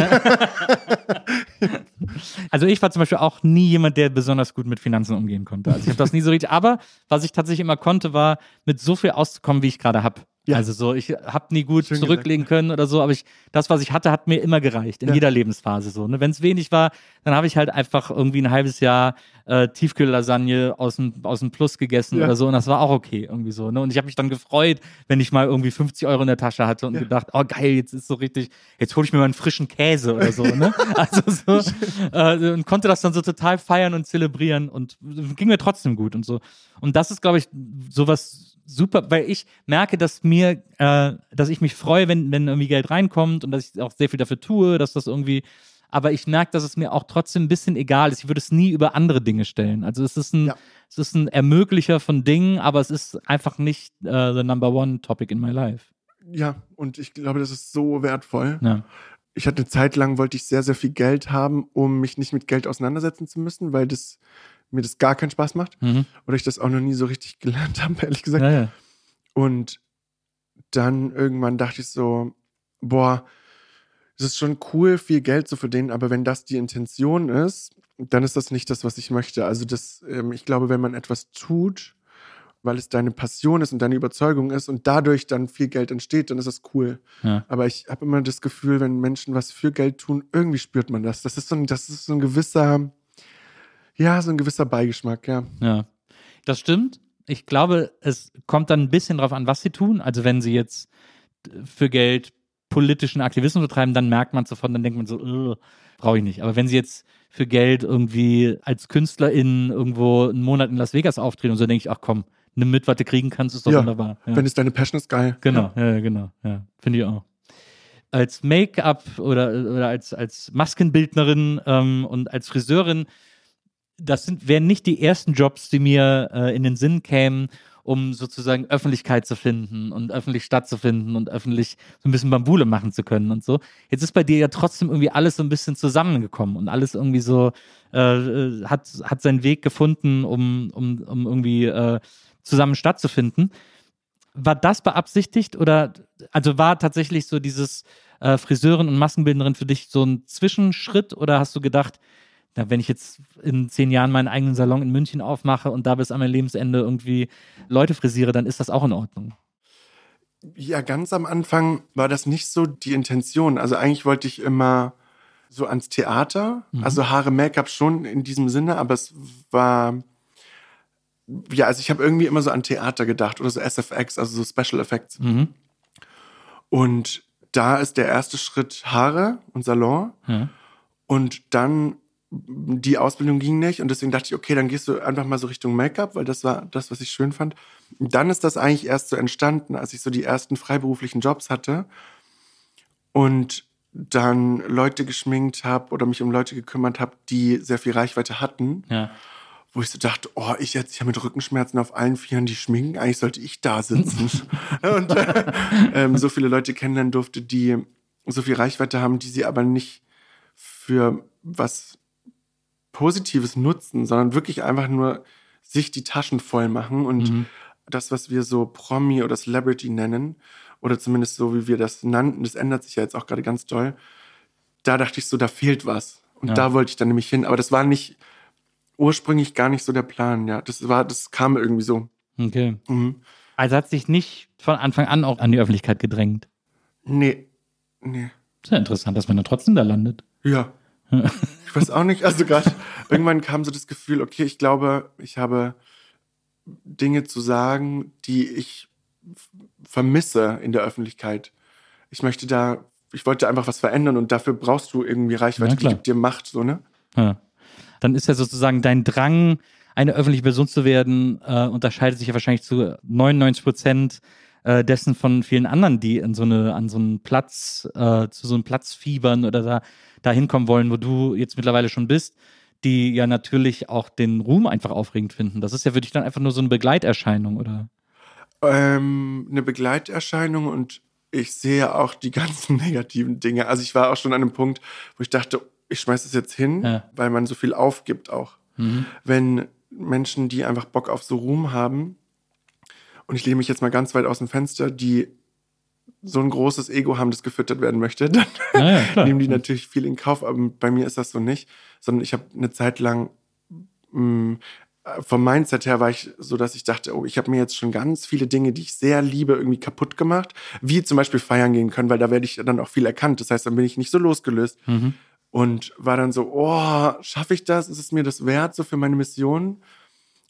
[SPEAKER 2] Also ich war zum Beispiel auch nie jemand, der besonders gut mit Finanzen umgehen konnte. Also ich habe das nie so richtig. Aber was ich tatsächlich immer konnte, war mit so viel auszukommen, wie ich gerade habe.
[SPEAKER 1] Ja.
[SPEAKER 2] Also so, ich habe nie gut
[SPEAKER 1] Schön
[SPEAKER 2] zurücklegen können oder so, aber ich, das, was ich hatte, hat mir immer gereicht, in
[SPEAKER 1] Ja.
[SPEAKER 2] jeder Lebensphase so. Ne? Wenn es wenig war, dann habe ich halt einfach irgendwie ein halbes Jahr äh, Tiefkühllasagne aus dem, aus dem Plus gegessen
[SPEAKER 1] Ja.
[SPEAKER 2] oder so und das war auch okay irgendwie so. Ne? Und ich habe mich dann gefreut, wenn ich mal irgendwie 50 Euro in der Tasche hatte und gedacht, oh geil, jetzt ist so richtig, jetzt hole ich mir mal einen frischen Käse oder so. Ne? Also so, äh, und konnte das dann so total feiern und zelebrieren und ging mir trotzdem gut und so. Und das ist, glaube ich, sowas super, weil ich merke, dass mir, äh, dass ich mich freue, wenn, wenn irgendwie Geld reinkommt und dass ich auch sehr viel dafür tue, dass das irgendwie, aber ich merke, dass es mir auch trotzdem ein bisschen egal ist. Ich würde es nie über andere Dinge stellen. Also es ist ein,
[SPEAKER 1] Ja.
[SPEAKER 2] es ist ein Ermöglicher von Dingen, aber es ist einfach nicht äh, the number one topic in my life.
[SPEAKER 1] Ja, und ich glaube, das ist so wertvoll.
[SPEAKER 2] Ja.
[SPEAKER 1] Ich hatte eine Zeit lang, wollte ich sehr, sehr viel Geld haben, um mich nicht mit Geld auseinandersetzen zu müssen, weil das mir das gar keinen Spaß macht.
[SPEAKER 2] Mhm.
[SPEAKER 1] Oder ich das auch noch nie so richtig gelernt habe, ehrlich gesagt.
[SPEAKER 2] Ja, ja.
[SPEAKER 1] Und dann irgendwann dachte ich so, boah, es ist schon cool, viel Geld zu verdienen, aber wenn das die Intention ist, dann ist das nicht das, was ich möchte. Also das, ähm, ich glaube, wenn man etwas tut, weil es deine Passion ist und deine Überzeugung ist und dadurch dann viel Geld entsteht, dann ist das cool.
[SPEAKER 2] Ja.
[SPEAKER 1] Aber ich habe immer das Gefühl, wenn Menschen was für Geld tun, irgendwie spürt man das. Das ist so ein, das ist so ein gewisser, ja, so ein gewisser Beigeschmack, ja.
[SPEAKER 2] Ja, das stimmt. Ich glaube, es kommt dann ein bisschen drauf an, was sie tun. Also wenn sie jetzt für Geld politischen Aktivismus betreiben, dann merkt man sofort, dann denkt man so, brauche ich nicht. Aber wenn sie jetzt für Geld irgendwie als Künstlerin irgendwo einen Monat in Las Vegas auftreten und so, denke ich, ach komm, nimm mit, was du kriegen kannst, ist doch
[SPEAKER 1] Ja,
[SPEAKER 2] wunderbar. Ja.
[SPEAKER 1] Wenn es deine Passion ist, geil.
[SPEAKER 2] Genau, ja, ja, genau, ja, finde ich auch. Als Make-up oder, oder als, als Maskenbildnerin ähm, und als Friseurin, das sind, wären nicht die ersten Jobs, die mir äh, in den Sinn kämen, um sozusagen Öffentlichkeit zu finden und öffentlich stattzufinden und öffentlich so ein bisschen Bambule machen zu können und so. Jetzt ist bei dir ja trotzdem irgendwie alles so ein bisschen zusammengekommen und alles irgendwie so äh, hat, hat seinen Weg gefunden, um, um, um irgendwie äh, zusammen stattzufinden war das beabsichtigt oder also war tatsächlich so dieses äh, Friseurin und Maskenbildnerin für dich so ein Zwischenschritt oder hast du gedacht, na, wenn ich jetzt in zehn Jahren meinen eigenen Salon in München aufmache und da bis an mein Lebensende irgendwie Leute frisiere, dann ist das auch in Ordnung?
[SPEAKER 1] Ja, ganz am Anfang war das nicht so die Intention. Also eigentlich wollte ich immer so ans Theater,
[SPEAKER 2] Mhm.
[SPEAKER 1] also Haare, Make-up schon in diesem Sinne, aber es war ja, also ich habe irgendwie immer so an Theater gedacht oder so SFX, also so Special Effects.
[SPEAKER 2] Mhm.
[SPEAKER 1] Und da ist der erste Schritt Haare und Salon
[SPEAKER 2] Ja.
[SPEAKER 1] und dann die Ausbildung ging nicht und deswegen dachte ich, okay, dann gehst du einfach mal so Richtung Make-up, weil das war das, was ich schön fand. Und dann ist das eigentlich erst so entstanden, als ich so die ersten freiberuflichen Jobs hatte und dann Leute geschminkt habe oder mich um Leute gekümmert habe, die sehr viel Reichweite hatten,
[SPEAKER 2] Ja.
[SPEAKER 1] wo ich so dachte, oh, ich jetzt hier mit Rückenschmerzen auf allen Vieren die schminken, eigentlich sollte ich da sitzen. und äh, ähm, so viele Leute kennenlernen durfte, die so viel Reichweite haben, die sie aber nicht für was Positives nutzen, sondern wirklich einfach nur sich die Taschen voll machen und
[SPEAKER 2] Mhm.
[SPEAKER 1] das, was wir so Promi oder Celebrity nennen, oder zumindest so, wie wir das nannten, das ändert sich ja jetzt auch gerade ganz doll. Da dachte ich so, da fehlt was. Und
[SPEAKER 2] Ja.
[SPEAKER 1] da wollte ich dann nämlich hin. Aber das war nicht ursprünglich gar nicht so der Plan, ja. Das war, das kam irgendwie so.
[SPEAKER 2] Okay.
[SPEAKER 1] Mhm.
[SPEAKER 2] Also hat sich nicht von Anfang an auch an die Öffentlichkeit gedrängt.
[SPEAKER 1] Nee. Nee.
[SPEAKER 2] Ist ja interessant, dass man dann trotzdem da landet.
[SPEAKER 1] Ja. Ich weiß auch nicht. Also gerade irgendwann kam so das Gefühl, okay, ich glaube, ich habe Dinge zu sagen, die ich vermisse in der Öffentlichkeit. Ich möchte da, ich wollte einfach was verändern und dafür brauchst du irgendwie Reichweite,
[SPEAKER 2] Ja,
[SPEAKER 1] die gibt dir Macht, so, ne?
[SPEAKER 2] Ja. Dann ist ja sozusagen dein Drang, eine öffentliche Person zu werden, äh, unterscheidet sich ja wahrscheinlich zu 99 Prozent äh, dessen von vielen anderen, die in so eine, an so einen Platz, äh, zu so einem Platz fiebern oder da, da hinkommen wollen, wo du jetzt mittlerweile schon bist, die ja natürlich auch den Ruhm einfach aufregend finden. Das ist ja für dich dann einfach nur so eine Begleiterscheinung, oder?
[SPEAKER 1] Ähm, eine Begleiterscheinung und ich sehe auch die ganzen negativen Dinge. Also ich war auch schon an einem Punkt, wo ich dachte, ich schmeiß es jetzt hin,
[SPEAKER 2] Ja.
[SPEAKER 1] weil man so viel aufgibt auch.
[SPEAKER 2] Mhm.
[SPEAKER 1] wenn Menschen, die einfach Bock auf so Ruhm haben, und ich lehne mich jetzt mal ganz weit aus dem Fenster, die so ein großes Ego haben, das gefüttert werden möchte, dann
[SPEAKER 2] Ja,
[SPEAKER 1] nehmen die natürlich viel in Kauf. Aber bei mir ist das so nicht, sondern ich habe eine Zeit lang mh, äh, vom Mindset her war ich so, dass ich dachte, oh, ich habe mir jetzt schon ganz viele Dinge, die ich sehr liebe, irgendwie kaputt gemacht. Wie zum Beispiel feiern gehen können, weil da werde ich dann auch viel erkannt. Das heißt, dann bin ich nicht so losgelöst.
[SPEAKER 2] Mhm.
[SPEAKER 1] Und war dann so, oh, schaffe ich das? Ist es mir das wert, so für meine Mission?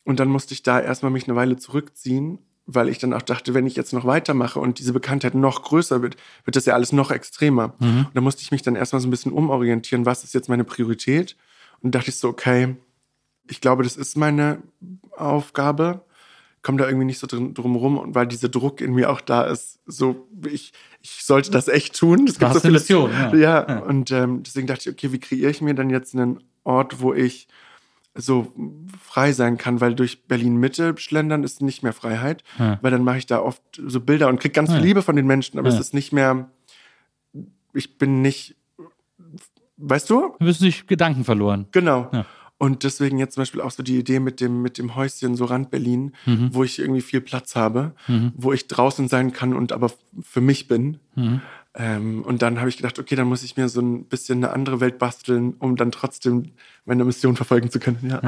[SPEAKER 1] Und dann musste ich da erstmal mich eine Weile zurückziehen, weil ich dann auch dachte, wenn ich jetzt noch weitermache und diese Bekanntheit noch größer wird, wird das ja alles noch extremer.
[SPEAKER 2] Mhm.
[SPEAKER 1] Und da musste ich mich dann erstmal so ein bisschen umorientieren, was ist jetzt meine Priorität? Und dachte ich so, okay, ich glaube, das ist meine Aufgabe. Komme da irgendwie nicht so drin, drum rum und weil dieser Druck in mir auch da ist, so ich, ich sollte das echt tun.
[SPEAKER 2] Du
[SPEAKER 1] gibt so viele
[SPEAKER 2] Mission, ja.
[SPEAKER 1] ja,
[SPEAKER 2] Ja.
[SPEAKER 1] und ähm, deswegen dachte ich, okay, wie kreiere ich mir dann jetzt einen Ort, wo ich so frei sein kann, weil durch Berlin Mitte schlendern ist nicht mehr Freiheit,
[SPEAKER 2] Ja.
[SPEAKER 1] weil dann mache ich da oft so Bilder und kriege ganz
[SPEAKER 2] Ja.
[SPEAKER 1] viel Liebe von den Menschen, aber
[SPEAKER 2] Ja.
[SPEAKER 1] es ist nicht mehr, ich bin nicht, weißt du?
[SPEAKER 2] Du bist nicht Gedanken verloren.
[SPEAKER 1] Genau. Und deswegen jetzt zum Beispiel auch so die Idee mit dem, mit dem Häuschen so Rand Berlin,
[SPEAKER 2] Mhm.
[SPEAKER 1] wo ich irgendwie viel Platz habe,
[SPEAKER 2] Mhm.
[SPEAKER 1] wo ich draußen sein kann und aber für mich bin.
[SPEAKER 2] Mhm.
[SPEAKER 1] Ähm, und dann habe ich gedacht, okay, dann muss ich mir so ein bisschen eine andere Welt basteln, um dann trotzdem meine Mission verfolgen zu können. Ja.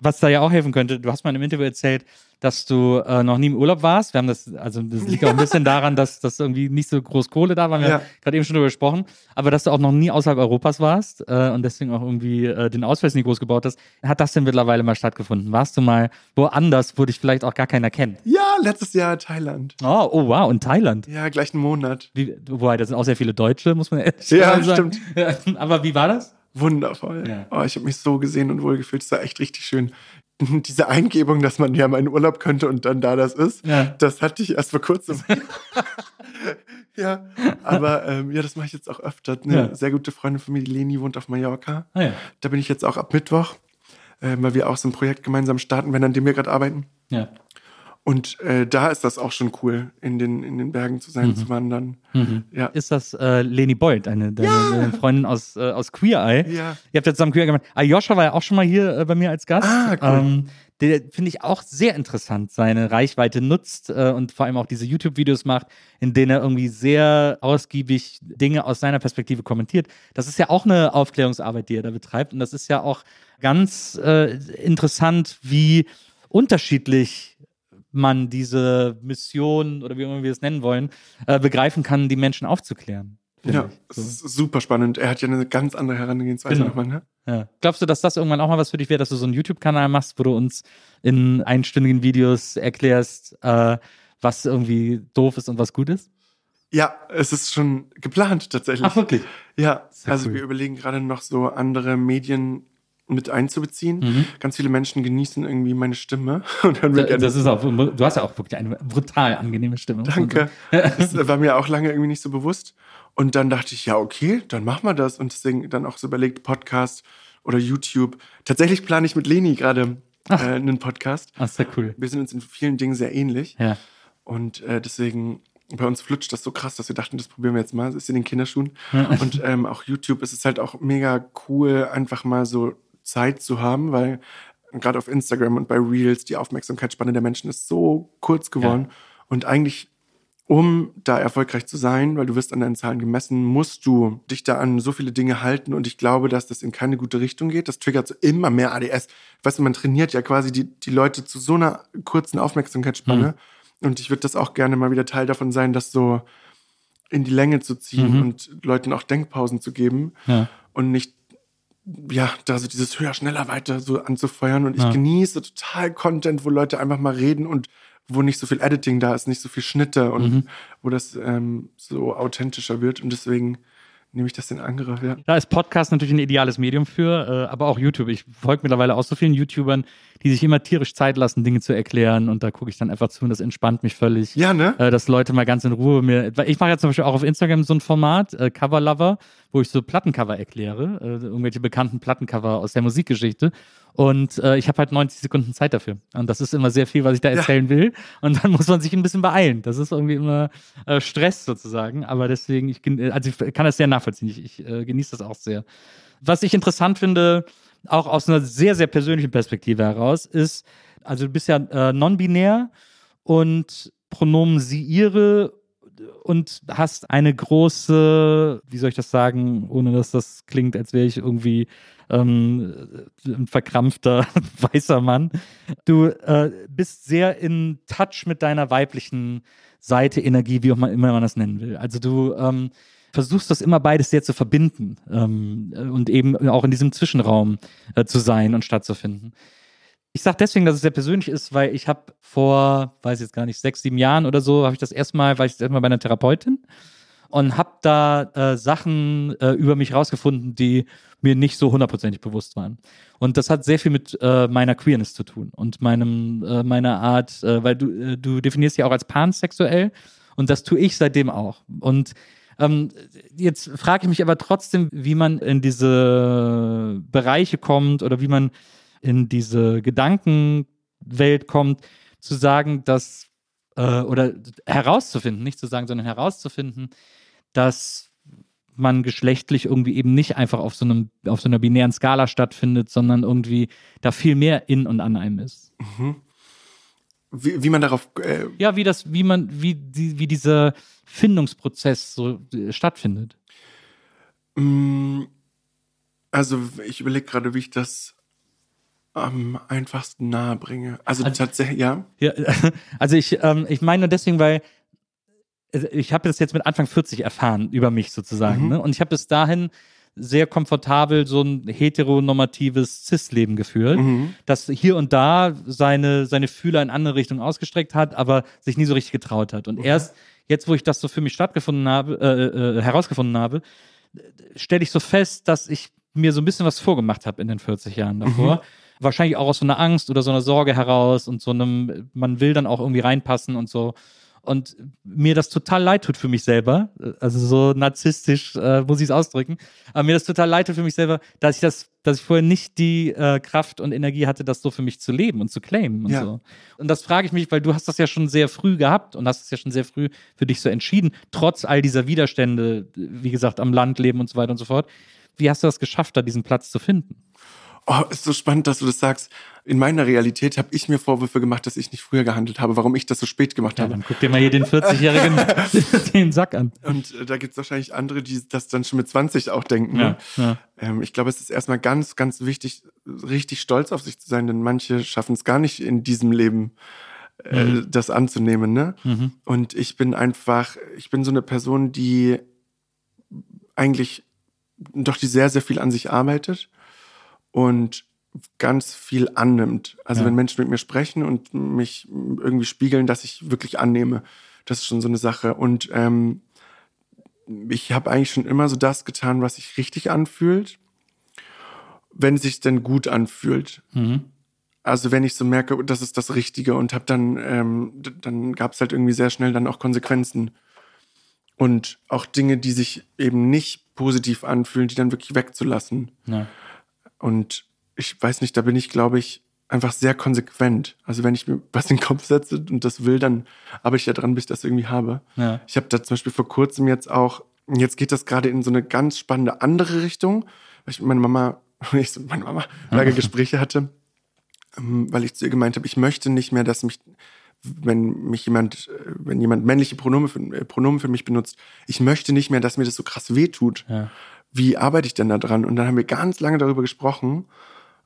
[SPEAKER 2] Was da ja auch helfen könnte, du hast mal einem Interview erzählt, dass du äh, noch nie im Urlaub warst. Wir haben das, also das liegt auch ein bisschen daran, dass das irgendwie nicht so groß Kohle da war. Wir
[SPEAKER 1] Ja.
[SPEAKER 2] haben gerade eben schon drüber gesprochen, aber dass du auch noch nie außerhalb Europas warst äh, und deswegen auch irgendwie äh, den Ausweis nie groß gebaut hast. Hat das denn mittlerweile mal stattgefunden? Warst du mal woanders, wo dich vielleicht auch gar keiner kennt?
[SPEAKER 1] ja, letztes Jahr Thailand.
[SPEAKER 2] Oh, oh wow, in Thailand.
[SPEAKER 1] Ja, gleich einen Monat.
[SPEAKER 2] Wie, wobei, da sind auch sehr viele Deutsche, muss man ehrlich
[SPEAKER 1] Ja,
[SPEAKER 2] sagen. stimmt. aber wie war das?
[SPEAKER 1] Wundervoll.
[SPEAKER 2] Ja.
[SPEAKER 1] Oh, ich habe mich so gesehen und wohlgefühlt. Es war echt richtig schön. Diese Eingebung, dass man ja mal in Urlaub könnte und dann da das ist,
[SPEAKER 2] Ja.
[SPEAKER 1] das hatte ich erst vor kurzem. ja, aber ähm, ja, das mache ich jetzt auch öfter. Eine
[SPEAKER 2] Ja.
[SPEAKER 1] sehr gute Freundin von mir, die Leni, wohnt auf Mallorca.
[SPEAKER 2] Ah, ja.
[SPEAKER 1] Da bin ich jetzt auch ab Mittwoch, äh, weil wir auch so ein Projekt gemeinsam starten, wenn an dem wir gerade arbeiten.
[SPEAKER 2] ja.
[SPEAKER 1] Und äh, da ist das auch schon cool, in den, in den Bergen zu sein,
[SPEAKER 2] Mhm.
[SPEAKER 1] zu wandern. Ja.
[SPEAKER 2] Ist das äh, Leni Boyd, eine deine, deine Freundin aus, äh, aus Queer Eye?
[SPEAKER 1] Ja.
[SPEAKER 2] Ihr habt ja zusammen Queer Eye gemacht. Ayosha war ja auch schon mal hier äh, bei mir als Gast.
[SPEAKER 1] Ah, cool.
[SPEAKER 2] Ähm, der finde ich auch sehr interessant, seine Reichweite nutzt äh, und vor allem auch diese YouTube-Videos macht, in denen er irgendwie sehr ausgiebig Dinge aus seiner Perspektive kommentiert. Das ist ja auch eine Aufklärungsarbeit, die er da betreibt. Und das ist ja auch ganz äh, interessant, wie unterschiedlich man diese Mission oder wie immer wir es nennen wollen, äh, begreifen kann, die Menschen aufzuklären.
[SPEAKER 1] Ja,
[SPEAKER 2] ich.
[SPEAKER 1] es ist super spannend. Er hat ja eine ganz andere Herangehensweise
[SPEAKER 2] Genau.
[SPEAKER 1] nochmal, ne?
[SPEAKER 2] Ja. Glaubst du, dass das irgendwann auch mal was für dich wäre, dass du so einen YouTube-Kanal machst, wo du uns in einstündigen Videos erklärst, äh, was irgendwie doof ist und was gut ist?
[SPEAKER 1] Ja, es ist schon geplant tatsächlich.
[SPEAKER 2] wirklich?
[SPEAKER 1] Ja,
[SPEAKER 2] Sehr
[SPEAKER 1] also
[SPEAKER 2] cool.
[SPEAKER 1] wir überlegen gerade noch so andere Medien mit einzubeziehen.
[SPEAKER 2] Mhm.
[SPEAKER 1] Ganz viele Menschen genießen irgendwie meine Stimme und hören gerne.
[SPEAKER 2] Das ist auch, du hast ja auch wirklich eine brutal angenehme Stimme.
[SPEAKER 1] Danke. Das war mir auch lange irgendwie nicht so bewusst. Und dann dachte ich, ja, okay, dann machen wir das. Und deswegen dann auch so überlegt, Podcast oder YouTube. Tatsächlich plane ich mit Leni gerade äh, einen Podcast.
[SPEAKER 2] Ach, sehr cool.
[SPEAKER 1] Wir sind uns in vielen Dingen sehr ähnlich.
[SPEAKER 2] Ja.
[SPEAKER 1] Und äh, deswegen, bei uns flutscht das so krass, dass wir dachten, das probieren wir jetzt mal. Das ist in den Kinderschuhen. Und ähm, auch YouTube ist es halt auch mega cool, einfach mal so Zeit zu haben, weil gerade auf Instagram und bei Reels die Aufmerksamkeitsspanne der Menschen ist so kurz geworden. Und eigentlich, um da erfolgreich zu sein, weil du wirst an deinen Zahlen gemessen, musst du dich da an so viele Dinge halten. Und ich glaube, dass das in keine gute Richtung geht. Das triggert so immer mehr ADS. Weißt du, man trainiert ja quasi die, die Leute zu so einer kurzen Aufmerksamkeitsspanne. Und ich würde das auch gerne mal wieder Teil davon sein, das so in die Länge zu ziehen
[SPEAKER 2] Mhm.
[SPEAKER 1] und Leuten auch Denkpausen zu geben
[SPEAKER 2] Ja.
[SPEAKER 1] und nicht, ja, da so dieses höher, schneller, weiter so anzufeuern. Und ich
[SPEAKER 2] Ja.
[SPEAKER 1] genieße total Content, wo Leute einfach mal reden und wo nicht so viel Editing da ist, nicht so viel Schnitte und
[SPEAKER 2] Mhm.
[SPEAKER 1] wo das ähm, so authentischer wird. Und deswegen nehme ich das in Angriff, ja.
[SPEAKER 2] Da ist Podcast natürlich ein ideales Medium für, äh, aber auch YouTube. Ich folge mittlerweile auch so vielen YouTubern, die sich immer tierisch Zeit lassen, Dinge zu erklären und da gucke ich dann einfach zu und das entspannt mich völlig.
[SPEAKER 1] Ja, ne?
[SPEAKER 2] äh, dass Leute mal ganz in Ruhe mir. Ich mache ja zum Beispiel auch auf Instagram so ein Format, äh, Cover Lover, wo ich so Plattencover erkläre, äh, irgendwelche bekannten Plattencover aus der Musikgeschichte. Und äh, ich habe halt 90 Sekunden Zeit dafür. Und das ist immer sehr viel, was ich da
[SPEAKER 1] Ja.
[SPEAKER 2] erzählen will. Und dann muss man sich ein bisschen beeilen. Das ist irgendwie immer äh, Stress sozusagen. Aber deswegen, ich, also ich kann das sehr nachvollziehen. Ich, ich äh, genieße das auch sehr. Was ich interessant finde, auch aus einer sehr, sehr persönlichen Perspektive heraus, ist, also du bist ja äh, non-binär und Pronomen sie, ihre, und hast eine große, wie soll ich das sagen, ohne dass das klingt, als wäre ich irgendwie ähm, ein verkrampfter weißer Mann. Du äh, bist sehr in Touch mit deiner weiblichen Seite, Energie, wie auch immer man das nennen will. Also du ähm, versuchst das immer beides sehr zu verbinden ähm, und eben auch in diesem Zwischenraum äh, zu sein und stattzufinden. Ich sage deswegen, dass es sehr persönlich ist, weil ich habe vor, weiß jetzt gar nicht, sechs, sieben Jahren oder so, habe ich das erstmal, war ich das erstmal bei einer Therapeutin und habe da äh, Sachen äh, über mich rausgefunden, die mir nicht so hundertprozentig bewusst waren. Und das hat sehr viel mit äh, meiner Queerness zu tun und meinem äh, meiner Art, äh, weil du äh, du definierst ja auch als pansexuell und das tue ich seitdem auch. Und ähm, jetzt frage ich mich aber trotzdem, wie man in diese Bereiche kommt oder wie man in diese Gedankenwelt kommt, zu sagen, dass äh, oder herauszufinden, nicht zu sagen, sondern herauszufinden, dass man geschlechtlich irgendwie eben nicht einfach auf so einem auf so einer binären Skala stattfindet, sondern irgendwie da viel mehr in und an einem ist.
[SPEAKER 1] Mhm. Wie, wie man darauf äh
[SPEAKER 2] ja, wie das, wie man, wie, die, wie dieser Findungsprozess so äh, stattfindet.
[SPEAKER 1] Mm, also ich überlege gerade, wie ich das am einfachsten nahe bringe. Also, also tatsächlich, ja.
[SPEAKER 2] ja. Also ich, ähm, ich meine nur deswegen, weil also ich habe das jetzt mit Anfang 40 erfahren über mich sozusagen. Mhm. Ne? Und ich habe bis dahin sehr komfortabel so ein heteronormatives Cis-Leben geführt, mhm. das hier und da seine, seine Fühler in andere Richtungen ausgestreckt hat, aber sich nie so richtig getraut hat. Und mhm. erst jetzt, wo ich das so für mich stattgefunden habe, äh, äh, herausgefunden habe, stelle ich so fest, dass ich mir so ein bisschen was vorgemacht habe in den 40 Jahren davor. Mhm wahrscheinlich auch aus so einer Angst oder so einer Sorge heraus und so einem, man will dann auch irgendwie reinpassen und so. Und mir das total leid tut für mich selber, also so narzisstisch äh, muss ich es ausdrücken, aber mir das total leid tut für mich selber, dass ich das, dass ich vorher nicht die äh, Kraft und Energie hatte, das so für mich zu leben und zu claimen und ja. so. Und das frage ich mich, weil du hast das ja schon sehr früh gehabt und hast es ja schon sehr früh für dich so entschieden, trotz all dieser Widerstände, wie gesagt, am Land leben und so weiter und so fort. Wie hast du das geschafft, da diesen Platz zu finden?
[SPEAKER 1] Oh, ist so spannend, dass du das sagst. In meiner Realität habe ich mir Vorwürfe gemacht, dass ich nicht früher gehandelt habe, warum ich das so spät gemacht ja, habe.
[SPEAKER 2] Dann guck dir mal hier den 40-jährigen den Sack an.
[SPEAKER 1] Und äh, da gibt es wahrscheinlich andere, die das dann schon mit 20 auch denken. Ne? Ja, ja. Ähm, ich glaube, es ist erstmal ganz, ganz wichtig, richtig stolz auf sich zu sein, denn manche schaffen es gar nicht in diesem Leben, äh, mhm. das anzunehmen. Ne? Mhm. Und ich bin einfach, ich bin so eine Person, die eigentlich doch die sehr, sehr viel an sich arbeitet und ganz viel annimmt. Also ja. wenn Menschen mit mir sprechen und mich irgendwie spiegeln, dass ich wirklich annehme, das ist schon so eine Sache. Und ähm, ich habe eigentlich schon immer so das getan, was sich richtig anfühlt, wenn es sich denn gut anfühlt. Mhm. Also wenn ich so merke, das ist das Richtige und habe dann, ähm, dann gab es halt irgendwie sehr schnell dann auch Konsequenzen. Und auch Dinge, die sich eben nicht positiv anfühlen, die dann wirklich wegzulassen. Ja. Und ich weiß nicht, da bin ich, glaube ich, einfach sehr konsequent. Also wenn ich mir was in den Kopf setze und das will, dann arbeite ich ja dran, bis ich das irgendwie habe. Ja. Ich habe da zum Beispiel vor kurzem jetzt auch, jetzt geht das gerade in so eine ganz spannende andere Richtung, weil ich mit meiner Mama, ich so mit meiner Mama lange Gespräche hatte, ähm, weil ich zu ihr gemeint habe, ich möchte nicht mehr, dass mich, wenn mich jemand, wenn jemand männliche Pronomen für, äh, Pronomen für mich benutzt, ich möchte nicht mehr, dass mir das so krass wehtut. Ja wie arbeite ich denn da dran? Und dann haben wir ganz lange darüber gesprochen,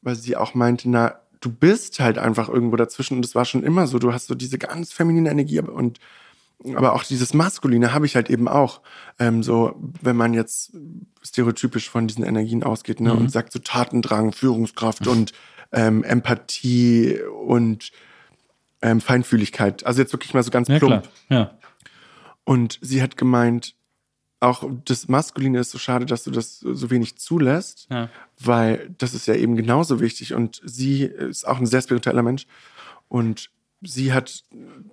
[SPEAKER 1] weil sie auch meinte, na, du bist halt einfach irgendwo dazwischen und es war schon immer so. Du hast so diese ganz feminine Energie und aber auch dieses Maskuline habe ich halt eben auch. Ähm, so, wenn man jetzt stereotypisch von diesen Energien ausgeht ne, mhm. und sagt so Tatendrang, Führungskraft und ähm, Empathie und ähm, Feinfühligkeit. Also jetzt wirklich mal so ganz ja, plump. Ja. Und sie hat gemeint, auch das Maskuline ist so schade, dass du das so wenig zulässt, ja. weil das ist ja eben genauso wichtig. Und sie ist auch ein sehr spiritueller Mensch. Und sie hat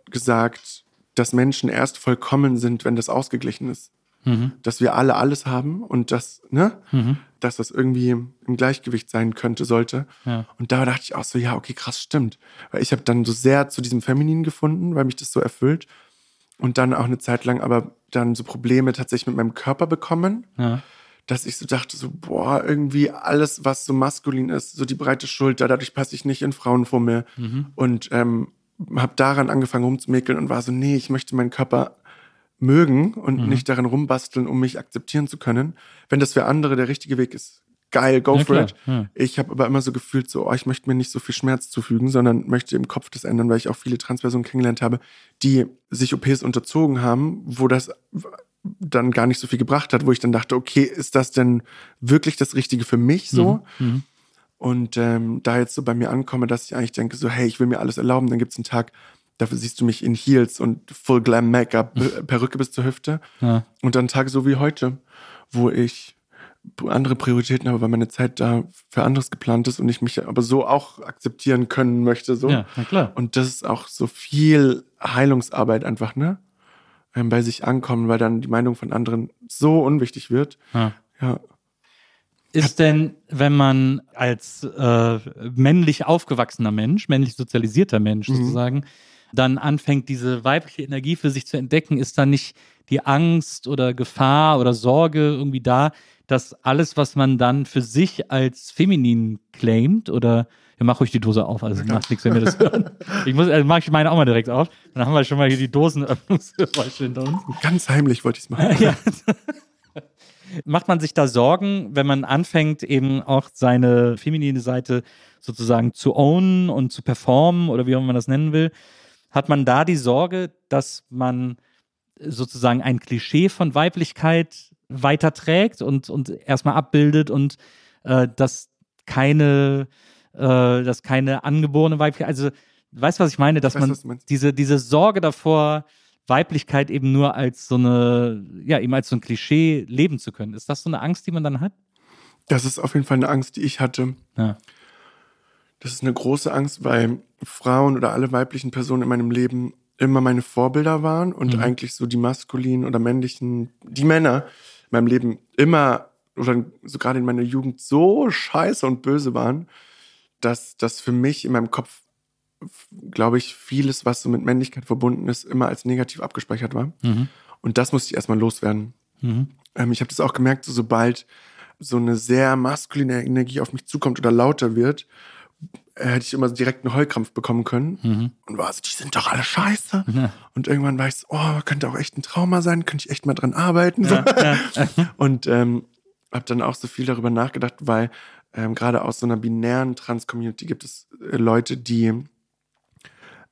[SPEAKER 1] gesagt, dass Menschen erst vollkommen sind, wenn das ausgeglichen ist. Mhm. Dass wir alle alles haben und dass, ne, mhm. dass das irgendwie im Gleichgewicht sein könnte, sollte. Ja. Und da dachte ich auch so, ja, okay, krass, stimmt. Weil ich habe dann so sehr zu diesem Feminin gefunden, weil mich das so erfüllt und dann auch eine Zeit lang aber dann so Probleme tatsächlich mit meinem Körper bekommen. Ja. Dass ich so dachte, so, boah, irgendwie alles, was so maskulin ist, so die breite Schulter, dadurch passe ich nicht in Frauenfummel. Mhm. Und ähm, habe daran angefangen rumzumäkeln und war so, nee, ich möchte meinen Körper mögen und
[SPEAKER 2] Mhm.
[SPEAKER 1] nicht darin rumbasteln, um mich akzeptieren zu können. Wenn das für andere der richtige Weg ist, geil, go
[SPEAKER 2] Ja,
[SPEAKER 1] for
[SPEAKER 2] klar.
[SPEAKER 1] it.
[SPEAKER 2] Ja.
[SPEAKER 1] Ich habe aber immer so gefühlt, so, oh, ich möchte mir nicht so viel Schmerz zufügen, sondern möchte im Kopf das ändern, weil ich auch viele Transpersonen kennengelernt habe, die sich OPs unterzogen haben, wo das dann gar nicht so viel gebracht hat, wo ich dann dachte, okay, ist das denn wirklich das Richtige für mich so?
[SPEAKER 2] Mhm.
[SPEAKER 1] Und ähm, da jetzt so bei mir ankomme, dass ich eigentlich denke, so, hey, ich will mir alles erlauben, dann gibt es einen Tag, dafür siehst du mich in Heels und Full Glam Make-up, Pe- Perücke bis zur Hüfte.
[SPEAKER 2] Ja.
[SPEAKER 1] Und dann Tage so wie heute, wo ich andere Prioritäten habe, weil meine Zeit da für anderes geplant ist und ich mich aber so auch akzeptieren können möchte. So.
[SPEAKER 2] ja, na klar.
[SPEAKER 1] Und das ist auch so viel Heilungsarbeit einfach, ne? Ähm, Bei sich ankommen, weil dann die Meinung von anderen so unwichtig wird.
[SPEAKER 2] Ja.
[SPEAKER 1] Ja.
[SPEAKER 2] Ist denn, wenn man als äh, männlich aufgewachsener Mensch, männlich sozialisierter Mensch
[SPEAKER 1] Mhm.
[SPEAKER 2] sozusagen, dann anfängt, diese weibliche Energie für sich zu entdecken, ist da nicht die Angst oder Gefahr oder Sorge irgendwie da, dass alles, was man dann für sich als feminin claimt oder ja, mach ruhig die Dose auf, also macht nichts, wenn wir das hören. Ich muss, also mach ich meine auch mal direkt auf. Dann haben wir schon mal hier die Dosenöffnungsgeräusche hinter uns.
[SPEAKER 1] Ganz heimlich wollte ich es machen.
[SPEAKER 2] Ja. Macht man sich da Sorgen, wenn man anfängt, eben auch seine feminine Seite sozusagen zu ownen und zu performen oder wie auch immer man das nennen will? Hat man da die Sorge, dass man sozusagen ein Klischee von Weiblichkeit weiterträgt und, und erstmal abbildet und äh, dass keine, äh, dass keine angeborene Weiblichkeit, also weißt du, was ich meine, dass
[SPEAKER 1] weiß,
[SPEAKER 2] man diese, diese Sorge davor, Weiblichkeit eben nur als so eine, ja, eben als so ein Klischee leben zu können. Ist das so eine Angst, die man dann hat?
[SPEAKER 1] Das ist auf jeden Fall eine Angst, die ich hatte.
[SPEAKER 2] Ja.
[SPEAKER 1] Das ist eine große Angst, weil Frauen oder alle weiblichen Personen in meinem Leben immer meine Vorbilder waren und
[SPEAKER 2] Mhm.
[SPEAKER 1] eigentlich so die maskulinen oder männlichen, die Männer in meinem Leben immer oder so gerade in meiner Jugend so scheiße und böse waren, dass das für mich in meinem Kopf, glaube ich, vieles, was so mit Männlichkeit verbunden ist, immer als negativ abgespeichert war.
[SPEAKER 2] Mhm.
[SPEAKER 1] Und das musste ich erstmal loswerden.
[SPEAKER 2] Mhm.
[SPEAKER 1] Ähm, ich habe das auch gemerkt, so, sobald so eine sehr maskuline Energie auf mich zukommt oder lauter wird, hätte ich immer direkt einen Heulkrampf bekommen können
[SPEAKER 2] Mhm.
[SPEAKER 1] und war so, die sind doch alle scheiße.
[SPEAKER 2] Ja.
[SPEAKER 1] Und irgendwann war ich so, oh, könnte auch echt ein Trauma sein, könnte ich echt mal dran arbeiten.
[SPEAKER 2] Ja.
[SPEAKER 1] Und ähm, habe dann auch so viel darüber nachgedacht, weil ähm, gerade aus so einer binären Trans-Community gibt es äh, Leute, die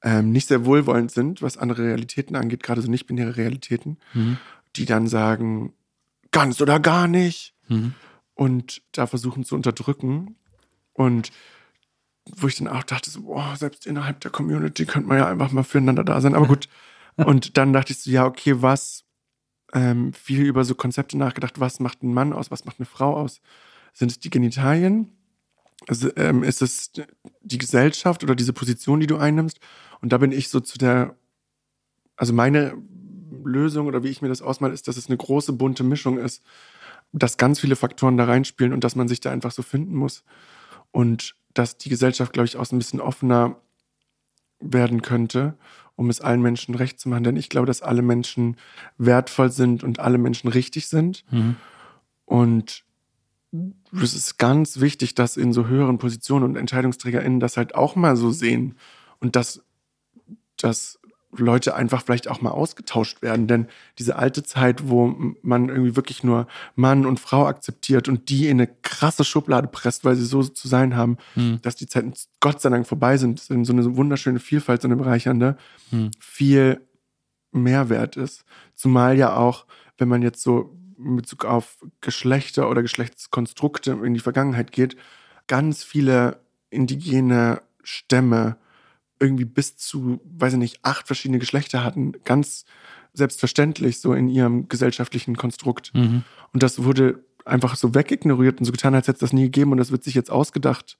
[SPEAKER 1] ähm, nicht sehr wohlwollend sind, was andere Realitäten angeht, gerade so nicht-binäre Realitäten,
[SPEAKER 2] Mhm.
[SPEAKER 1] die dann sagen, ganz oder gar nicht
[SPEAKER 2] Mhm.
[SPEAKER 1] und da versuchen zu unterdrücken. Und wo ich dann auch dachte, so, boah, selbst innerhalb der Community könnte man ja einfach mal füreinander da sein. Aber gut. Und dann dachte ich so, ja, okay, was, ähm, viel über so Konzepte nachgedacht, was macht ein Mann aus, was macht eine Frau aus? Sind es die Genitalien? Also, ähm, ist es die Gesellschaft oder diese Position, die du einnimmst? Und da bin ich so zu der, also meine Lösung oder wie ich mir das ausmale, ist, dass es eine große bunte Mischung ist, dass ganz viele Faktoren da reinspielen und dass man sich da einfach so finden muss. Und dass die Gesellschaft, glaube ich, auch so ein bisschen offener werden könnte, um es allen Menschen recht zu machen. Denn ich glaube, dass alle Menschen wertvoll sind und alle Menschen richtig sind.
[SPEAKER 2] Mhm.
[SPEAKER 1] Und es ist ganz wichtig, dass in so höheren Positionen und EntscheidungsträgerInnen das halt auch mal so sehen. Und dass, dass Leute einfach vielleicht auch mal ausgetauscht werden. Denn diese alte Zeit, wo man irgendwie wirklich nur Mann und Frau akzeptiert und die in eine krasse Schublade presst, weil sie so zu sein haben,
[SPEAKER 2] Mhm.
[SPEAKER 1] dass die Zeiten Gott sei Dank vorbei sind, so eine wunderschöne Vielfalt, so eine bereichernde,
[SPEAKER 2] Mhm.
[SPEAKER 1] viel Mehrwert ist. Zumal ja auch, wenn man jetzt so in Bezug auf Geschlechter oder Geschlechtskonstrukte in die Vergangenheit geht, ganz viele indigene Stämme irgendwie bis zu, weiß ich nicht, acht verschiedene Geschlechter hatten, ganz selbstverständlich so in ihrem gesellschaftlichen Konstrukt.
[SPEAKER 2] Mhm.
[SPEAKER 1] Und das wurde einfach so wegignoriert und so getan, als hätte es das nie gegeben und das wird sich jetzt ausgedacht.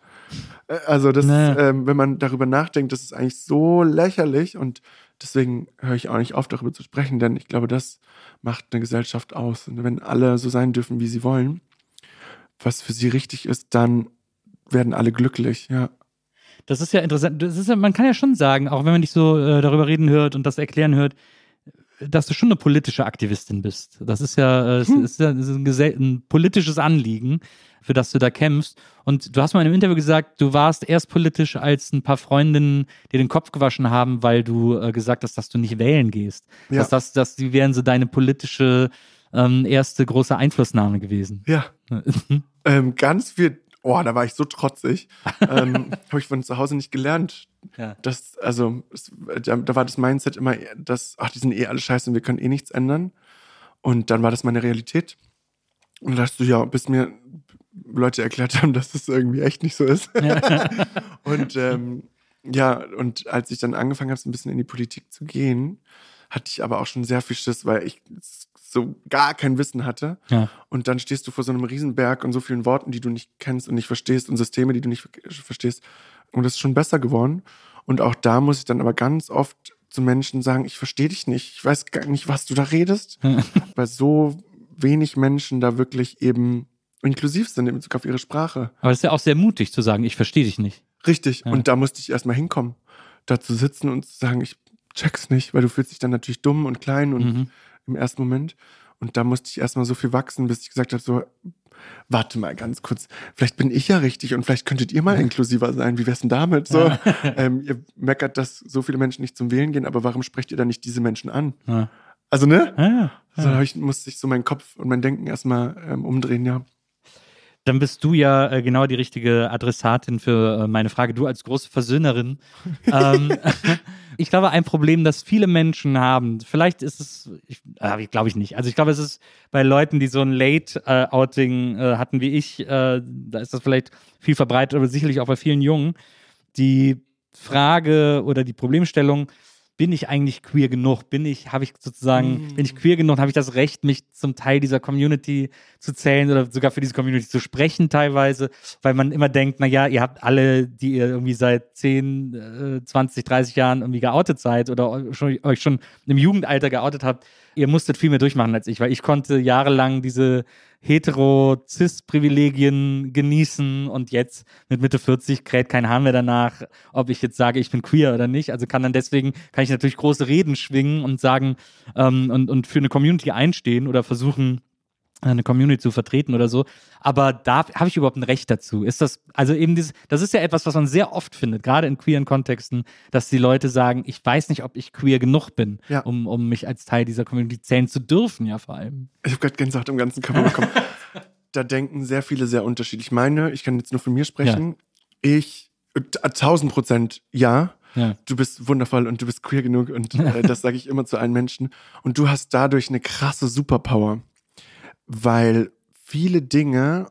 [SPEAKER 1] Also das,
[SPEAKER 2] Nee.
[SPEAKER 1] ähm, wenn man darüber nachdenkt, das ist eigentlich so lächerlich und deswegen höre ich auch nicht auf, darüber zu sprechen, denn ich glaube, das macht eine Gesellschaft aus. Und wenn alle so sein dürfen, wie sie wollen, was für sie richtig ist, dann werden alle glücklich, ja.
[SPEAKER 2] Das ist ja interessant. Das ist ja, man kann ja schon sagen, auch wenn man dich so äh, darüber reden hört und das erklären hört, dass du schon eine politische Aktivistin bist. Das ist ja, äh,
[SPEAKER 1] Hm.
[SPEAKER 2] ist ja ist ein, ein politisches Anliegen, für das du da kämpfst. Und du hast mal in einem Interview gesagt, du warst erst politisch, als ein paar Freundinnen dir den Kopf gewaschen haben, weil du äh, gesagt hast, dass du nicht wählen gehst.
[SPEAKER 1] Ja.
[SPEAKER 2] Dass das, dass die wären so deine politische ähm, erste große Einflussnahme gewesen.
[SPEAKER 1] Ja. ähm, ganz viel, oh, da war ich so trotzig. ähm, Habe ich von zu Hause nicht gelernt.
[SPEAKER 2] Ja.
[SPEAKER 1] Das, also, es, da, da war das Mindset immer, dass, ach, die sind eh alle scheiße und wir können eh nichts ändern. Und dann war das meine Realität. Und dann dachte du, ja, bis mir Leute erklärt haben, dass das irgendwie echt nicht so ist. und ähm, ja, und als ich dann angefangen habe, so ein bisschen in die Politik zu gehen, hatte ich aber auch schon sehr viel Schiss, weil ich so gar kein Wissen hatte.
[SPEAKER 2] Ja.
[SPEAKER 1] Und dann stehst du vor so einem Riesenberg und so vielen Worten, die du nicht kennst und nicht verstehst und Systeme, die du nicht ver- verstehst. Und das ist schon besser geworden. Und auch da muss ich dann aber ganz oft zu Menschen sagen, ich verstehe dich nicht. Ich weiß gar nicht, was du da redest. weil so wenig Menschen da wirklich eben inklusiv sind in Bezug auf ihre Sprache.
[SPEAKER 2] Aber es ist ja auch sehr mutig zu sagen, ich verstehe dich nicht.
[SPEAKER 1] Richtig.
[SPEAKER 2] Ja.
[SPEAKER 1] Und da musste ich erstmal hinkommen, da zu sitzen und zu sagen, ich check's nicht, weil du fühlst dich dann natürlich dumm und klein und
[SPEAKER 2] Mhm.
[SPEAKER 1] Im ersten Moment. Und da musste ich erstmal so viel wachsen, bis ich gesagt habe, so, warte mal ganz kurz, vielleicht bin ich ja richtig und vielleicht könntet ihr mal inklusiver sein. Wie wär's denn damit? So, ähm, ihr meckert, dass so viele Menschen nicht zum Wählen gehen, aber warum sprecht ihr dann nicht diese Menschen an?
[SPEAKER 2] Ja.
[SPEAKER 1] Also, ne?
[SPEAKER 2] Ah, ja.
[SPEAKER 1] So, da ich, musste ich so meinen Kopf und mein Denken erstmal ähm, umdrehen, ja.
[SPEAKER 2] Dann bist du ja äh, genau die richtige Adressatin für äh, meine Frage. Du als große Versöhnerin. ähm, ich glaube, ein Problem, das viele Menschen haben, vielleicht ist es, ich, äh, glaube ich nicht. Also ich glaube, es ist bei Leuten, die so ein Late-Outing äh, hatten wie ich, äh, da ist das vielleicht viel verbreitet, aber sicherlich auch bei vielen Jungen, die Frage oder die Problemstellung, bin ich eigentlich queer genug? Bin ich, habe ich sozusagen,
[SPEAKER 1] Mm.
[SPEAKER 2] bin ich queer genug? Habe ich das Recht, mich zum Teil dieser Community zu zählen oder sogar für diese Community zu sprechen teilweise? Weil man immer denkt, na ja, ihr habt alle, die ihr irgendwie seit 10, äh, 20, 30 Jahren irgendwie geoutet seid oder schon, euch schon im Jugendalter geoutet habt, ihr musstet viel mehr durchmachen als ich, weil ich konnte jahrelang diese hetero-cis-Privilegien genießen und jetzt mit Mitte 40 kräht kein Hahn mehr danach, ob ich jetzt sage, ich bin queer oder nicht. Also kann dann deswegen, kann ich natürlich große Reden schwingen und sagen ähm, und, und für eine Community einstehen oder versuchen, eine Community zu vertreten oder so. Aber da habe ich überhaupt ein Recht dazu. Ist das, also eben dieses, das ist ja etwas, was man sehr oft findet, gerade in queeren Kontexten, dass die Leute sagen, ich weiß nicht, ob ich queer genug bin,
[SPEAKER 1] Ja.
[SPEAKER 2] um, um mich als Teil dieser Community zählen zu dürfen, ja vor allem.
[SPEAKER 1] Ich habe gerade Gänsehaut im ganzen Körper bekommen. da denken sehr viele sehr unterschiedlich. Ich meine, ich kann jetzt nur von mir sprechen. Ich, äh, 1000 Prozent ja.
[SPEAKER 2] Ja.
[SPEAKER 1] Du bist wundervoll und du bist queer genug und äh, das sage ich immer zu allen Menschen. Und du hast dadurch eine krasse Superpower, weil viele Dinge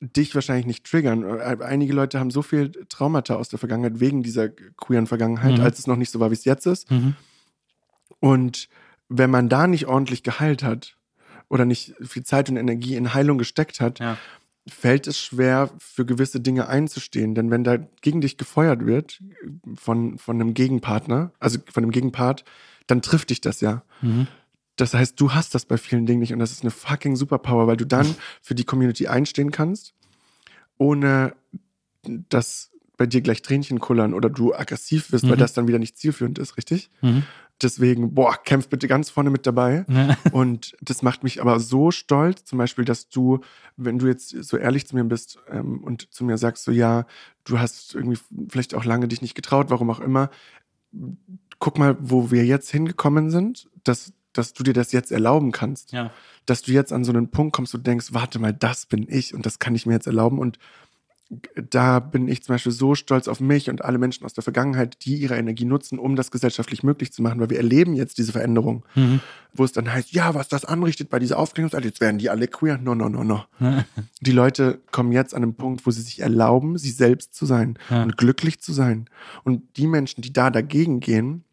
[SPEAKER 1] dich wahrscheinlich nicht triggern. Äh, Einige Leute haben so viel Traumata aus der Vergangenheit wegen dieser queeren Vergangenheit,
[SPEAKER 2] Mhm.
[SPEAKER 1] als es noch nicht so war, wie es jetzt ist.
[SPEAKER 2] Mhm.
[SPEAKER 1] Und wenn man da nicht ordentlich geheilt hat oder nicht viel Zeit und Energie in Heilung gesteckt hat,
[SPEAKER 2] Ja.
[SPEAKER 1] fällt es schwer, für gewisse Dinge einzustehen. Denn wenn da gegen dich gefeuert wird von, von einem Gegenpartner, also von einem Gegenpart, dann trifft dich das ja.
[SPEAKER 2] Mhm.
[SPEAKER 1] Das heißt, du hast das bei vielen Dingen nicht und das ist eine fucking Superpower, weil du dann für die Community einstehen kannst, ohne dass bei dir gleich Tränchen kullern oder du aggressiv wirst, weil
[SPEAKER 2] Mhm.
[SPEAKER 1] das dann wieder nicht zielführend ist, richtig?
[SPEAKER 2] Mhm.
[SPEAKER 1] Deswegen, boah, kämpf bitte ganz vorne mit dabei.
[SPEAKER 2] Ja.
[SPEAKER 1] Und das macht mich aber so stolz, zum Beispiel, dass du, wenn du jetzt so ehrlich zu mir bist ähm, und zu mir sagst, so ja, du hast irgendwie vielleicht auch lange dich nicht getraut, warum auch immer. Guck mal, wo wir jetzt hingekommen sind, dass, dass du dir das jetzt erlauben kannst.
[SPEAKER 2] Ja.
[SPEAKER 1] Dass du jetzt an so einen Punkt kommst, wo du denkst, warte mal, das bin ich und das kann ich mir jetzt erlauben. Und da bin ich zum Beispiel so stolz auf mich und alle Menschen aus der Vergangenheit, die ihre Energie nutzen, um das gesellschaftlich möglich zu machen, weil wir erleben jetzt diese Veränderung,
[SPEAKER 2] Mhm.
[SPEAKER 1] wo es dann heißt, ja, was das anrichtet bei dieser Aufklärungsarbeit, jetzt werden die alle queer. No, no, no, no. Die Leute kommen jetzt an einen Punkt, wo sie sich erlauben, sie selbst zu sein
[SPEAKER 2] Ja.
[SPEAKER 1] und glücklich zu sein. Und die Menschen, die da dagegen gehen,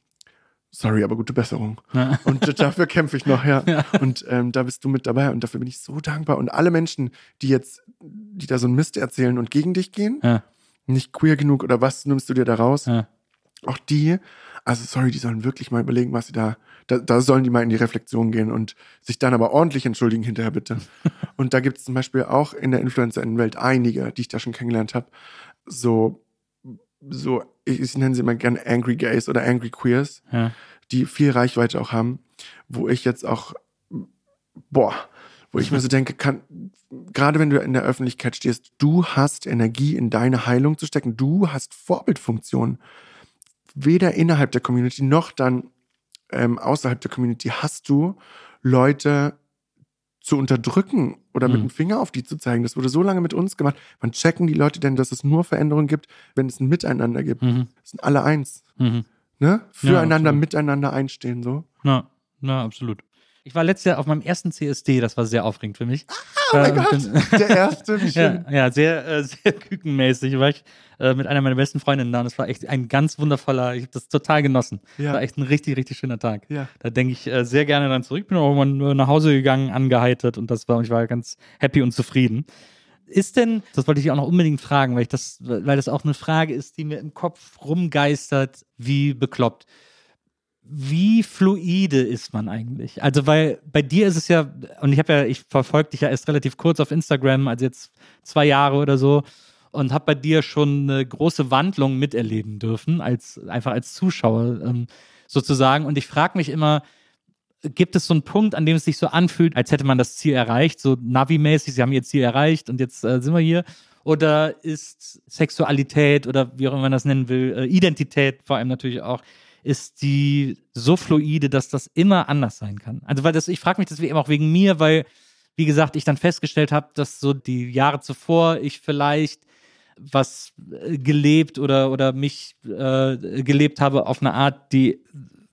[SPEAKER 1] sorry, aber gute Besserung.
[SPEAKER 2] Ja.
[SPEAKER 1] Und dafür kämpfe ich noch, ja. Und ähm, da bist du mit dabei und dafür bin ich so dankbar. Und alle Menschen, die jetzt, die da so einen Mist erzählen und gegen dich gehen,
[SPEAKER 2] Ja.
[SPEAKER 1] nicht queer genug oder was nimmst du dir da raus?
[SPEAKER 2] Ja.
[SPEAKER 1] Auch die, also sorry, die sollen wirklich mal überlegen, was sie da, da, da sollen die mal in die Reflexion gehen und sich dann aber ordentlich entschuldigen hinterher bitte. und da gibt es zum Beispiel auch in der Influencer-Welt einige, die ich da schon kennengelernt habe, so, so, ich, ich nenne sie immer gerne Angry Gays oder Angry Queers,
[SPEAKER 2] Ja.
[SPEAKER 1] die viel Reichweite auch haben, wo ich jetzt auch, boah, wo ich mir so denke, kann, gerade wenn du in der Öffentlichkeit stehst, du hast Energie in deine Heilung zu stecken, du hast Vorbildfunktion. Weder innerhalb der Community noch dann ähm, außerhalb der Community hast du Leute zu unterdrücken oder mit
[SPEAKER 2] Mhm.
[SPEAKER 1] dem Finger auf die zu zeigen. Das wurde so lange mit uns gemacht. Wann checken die Leute denn, dass es nur Veränderungen gibt, wenn es ein Miteinander gibt?
[SPEAKER 2] Mhm.
[SPEAKER 1] Das sind alle eins.
[SPEAKER 2] Mhm.
[SPEAKER 1] Ne? Füreinander,
[SPEAKER 2] absolut.
[SPEAKER 1] miteinander einstehen. So.
[SPEAKER 2] Ja, ja, absolut. Ich war letztes Jahr auf meinem ersten CSD, das war sehr aufregend für mich.
[SPEAKER 1] Oh mein
[SPEAKER 2] Äh,
[SPEAKER 1] Gott,
[SPEAKER 2] bin-
[SPEAKER 1] der erste.
[SPEAKER 2] Ja, ja sehr, äh, sehr kükenmäßig. War ich äh, mit einer meiner besten Freundinnen da und es war echt ein ganz wundervoller, ich habe das total genossen.
[SPEAKER 1] Ja.
[SPEAKER 2] War echt ein richtig, richtig schöner Tag.
[SPEAKER 1] Ja.
[SPEAKER 2] Da denke ich äh, sehr gerne dann zurück. Bin auch irgendwann nach Hause gegangen, angeheitert und das war, ich war ganz happy und zufrieden. Ist denn, das wollte ich auch noch unbedingt fragen, weil ich das, weil das auch eine Frage ist, die mir im Kopf rumgeistert, wie bekloppt. Wie fluide ist man eigentlich? Also, weil bei dir ist es ja, und ich habe ja, ich verfolge dich ja erst relativ kurz auf Instagram, also jetzt zwei Jahre oder so, und habe bei dir schon eine große Wandlung miterleben dürfen, als einfach als Zuschauer ähm, sozusagen. Und ich frage mich immer, gibt es so einen Punkt, an dem es sich so anfühlt, als hätte man das Ziel erreicht, so Navi-mäßig, sie haben ihr Ziel erreicht und jetzt äh, sind wir hier? Oder ist Sexualität oder wie auch immer man das nennen will, äh, Identität vor allem natürlich auch, ist die so fluide, dass das immer anders sein kann? Also, weil das, ich frage mich das eben auch wegen mir, weil, wie gesagt, ich dann festgestellt habe, dass so die Jahre zuvor ich vielleicht was äh, gelebt oder, oder mich äh, gelebt habe auf eine Art, die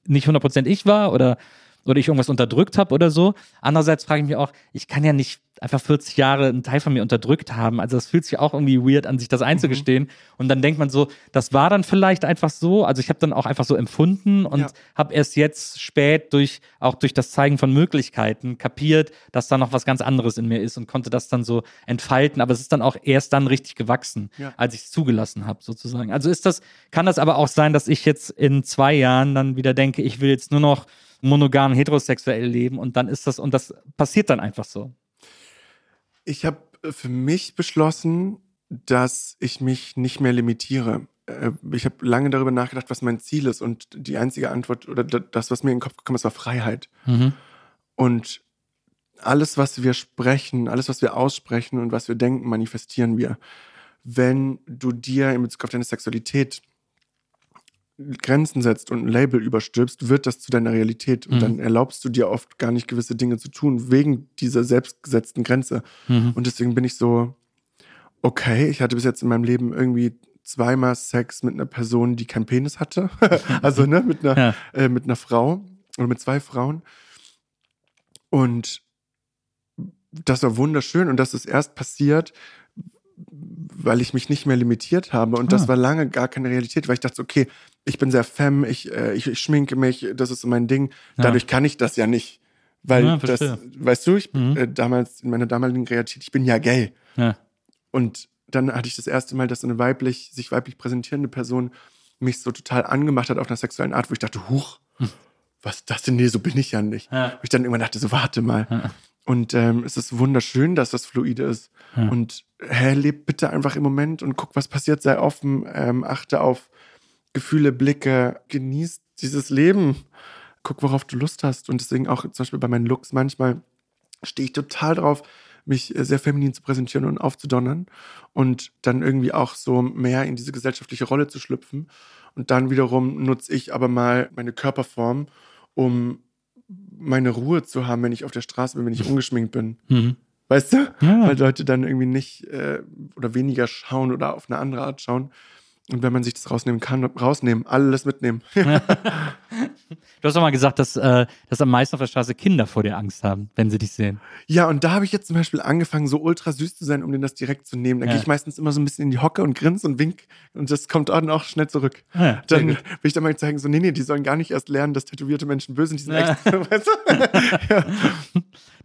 [SPEAKER 2] nicht 100% ich war oder, oder ich irgendwas unterdrückt habe oder so. Andererseits frage ich mich auch, ich kann ja nicht einfach 40 Jahre einen Teil von mir unterdrückt haben. Also das fühlt sich auch irgendwie weird an, sich das einzugestehen. Und dann denkt man so, das war dann vielleicht einfach so. Also ich habe dann auch einfach so empfunden und
[SPEAKER 1] Ja.
[SPEAKER 2] habe erst jetzt spät durch auch durch das Zeigen von Möglichkeiten kapiert, dass da noch was ganz anderes in mir ist und konnte das dann so entfalten. Aber es ist dann auch erst dann richtig gewachsen,
[SPEAKER 1] Ja.
[SPEAKER 2] als ich es zugelassen habe, sozusagen. Also ist das, kann das aber auch sein, dass ich jetzt in zwei Jahren dann wieder denke, ich will jetzt nur noch monogam heterosexuell leben und dann ist das, und das passiert dann einfach so.
[SPEAKER 1] Ich habe für mich beschlossen, dass ich mich nicht mehr limitiere. Äh, Ich habe lange darüber nachgedacht, was mein Ziel ist. Und die einzige Antwort oder das, was mir in den Kopf gekommen ist, war Freiheit.
[SPEAKER 2] Mhm.
[SPEAKER 1] Und alles, was wir sprechen, alles, was wir aussprechen und was wir denken, manifestieren wir. Wenn du dir in Bezug auf deine Sexualität Grenzen setzt und ein Label überstülpst, wird das zu deiner Realität. Und
[SPEAKER 2] Mhm.
[SPEAKER 1] dann erlaubst du dir oft gar nicht gewisse Dinge zu tun, wegen dieser selbstgesetzten Grenze.
[SPEAKER 2] Mhm.
[SPEAKER 1] Und deswegen bin ich so, okay, ich hatte bis jetzt in meinem Leben irgendwie zweimal Sex mit einer Person, die keinen Penis hatte. also ne, mit einer,
[SPEAKER 2] Ja.
[SPEAKER 1] äh, mit einer Frau oder mit zwei Frauen. Und das war wunderschön und das ist erst passiert, weil ich mich nicht mehr limitiert habe. Und das
[SPEAKER 2] Ah.
[SPEAKER 1] war lange gar keine Realität, weil ich dachte, okay, ich bin sehr femme, ich, äh, ich, ich schminke mich, das ist so mein Ding.
[SPEAKER 2] Ja.
[SPEAKER 1] Dadurch kann ich das ja nicht. Weil
[SPEAKER 2] Ja,
[SPEAKER 1] das, weißt du, ich
[SPEAKER 2] Mhm.
[SPEAKER 1] äh, damals in meiner damaligen Realität, ich bin ja gay.
[SPEAKER 2] Ja.
[SPEAKER 1] Und dann hatte ich das erste Mal, dass eine weiblich, sich weiblich präsentierende Person mich so total angemacht hat auf einer sexuellen Art, wo ich dachte, huch, was ist das denn? Nee, so bin ich ja nicht.
[SPEAKER 2] Ja.
[SPEAKER 1] Wo ich dann irgendwann dachte, so warte mal. Und ähm, es ist wunderschön, dass das fluide ist.
[SPEAKER 2] Ja.
[SPEAKER 1] Und hä, leb bitte einfach im Moment und guck, was passiert, sei offen, ähm, achte auf Gefühle, Blicke, genieß dieses Leben. Guck, worauf du Lust hast. Und deswegen auch zum Beispiel bei meinen Looks manchmal stehe ich total drauf, mich äh, sehr feminin zu präsentieren und aufzudonnern und dann irgendwie auch so mehr in diese gesellschaftliche Rolle zu schlüpfen. Und dann wiederum nutze ich aber mal meine Körperform, um meine Ruhe zu haben, wenn ich auf der Straße bin, wenn ich ungeschminkt bin.
[SPEAKER 2] Mhm.
[SPEAKER 1] Weißt du?
[SPEAKER 2] Ja.
[SPEAKER 1] Weil Leute dann irgendwie nicht äh, oder weniger schauen oder auf eine andere Art schauen. Und wenn man sich das rausnehmen kann, rausnehmen, alles mitnehmen.
[SPEAKER 2] Du hast doch mal gesagt, dass, äh, dass am meisten auf der Straße Kinder vor dir Angst haben, wenn sie dich sehen.
[SPEAKER 1] Ja, und da habe ich jetzt zum Beispiel angefangen, so ultra süß zu sein, um denen das direkt zu nehmen. Dann
[SPEAKER 2] Ja.
[SPEAKER 1] gehe ich meistens immer so ein bisschen in die Hocke und grinse und wink. Und das kommt dann auch schnell zurück.
[SPEAKER 2] Ja,
[SPEAKER 1] dann will ich dann mal zeigen, so, nee, nee, die sollen gar nicht erst lernen, dass tätowierte Menschen böse sind, die sind
[SPEAKER 2] Ja.
[SPEAKER 1] echt. Weißt du? ja.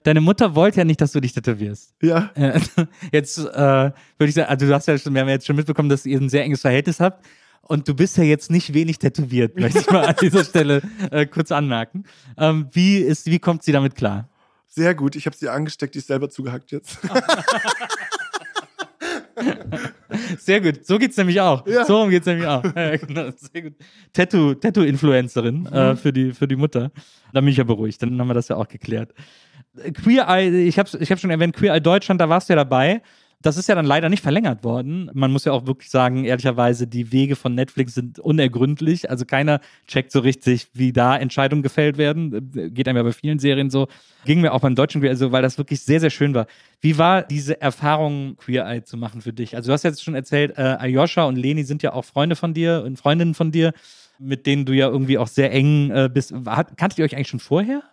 [SPEAKER 2] Deine Mutter wollte ja nicht, dass du dich tätowierst.
[SPEAKER 1] ja.
[SPEAKER 2] Äh, Jetzt äh, würde ich sagen, also du hast ja schon, wir haben ja jetzt schon mitbekommen, dass ihr ein sehr enges Verhältnis habt. Und du bist ja jetzt nicht wenig tätowiert, möchte ich mal an dieser Stelle äh, kurz anmerken. Ähm, wie, ist, wie kommt sie damit klar?
[SPEAKER 1] Sehr gut. Ich habe sie angesteckt, die ist selber zugehackt jetzt.
[SPEAKER 2] Sehr gut. So geht's nämlich auch.
[SPEAKER 1] Ja.
[SPEAKER 2] So geht's nämlich auch. Ja, genau. Sehr gut. Tattoo, Tattoo-Influencerin äh, für, die, für die Mutter. Da bin ich ja beruhigt. Dann haben wir das ja auch geklärt. Queer Eye, ich habe ich hab schon erwähnt, Queer Eye Deutschland, da warst du ja dabei. Das ist ja dann leider nicht verlängert worden. Man muss ja auch wirklich sagen, ehrlicherweise, die Wege von Netflix sind unergründlich. Also keiner checkt so richtig, wie da Entscheidungen gefällt werden. Geht einem ja bei vielen Serien so. Ging mir auch beim deutschen Queer, also weil das wirklich sehr, sehr schön war. Wie war diese Erfahrung, Queer Eye zu machen für dich? Also du hast jetzt schon erzählt, äh, Ayosha und Leni sind ja auch Freunde von dir und Freundinnen von dir, mit denen du ja irgendwie auch sehr eng äh, bist. Kanntet ihr euch eigentlich schon vorher?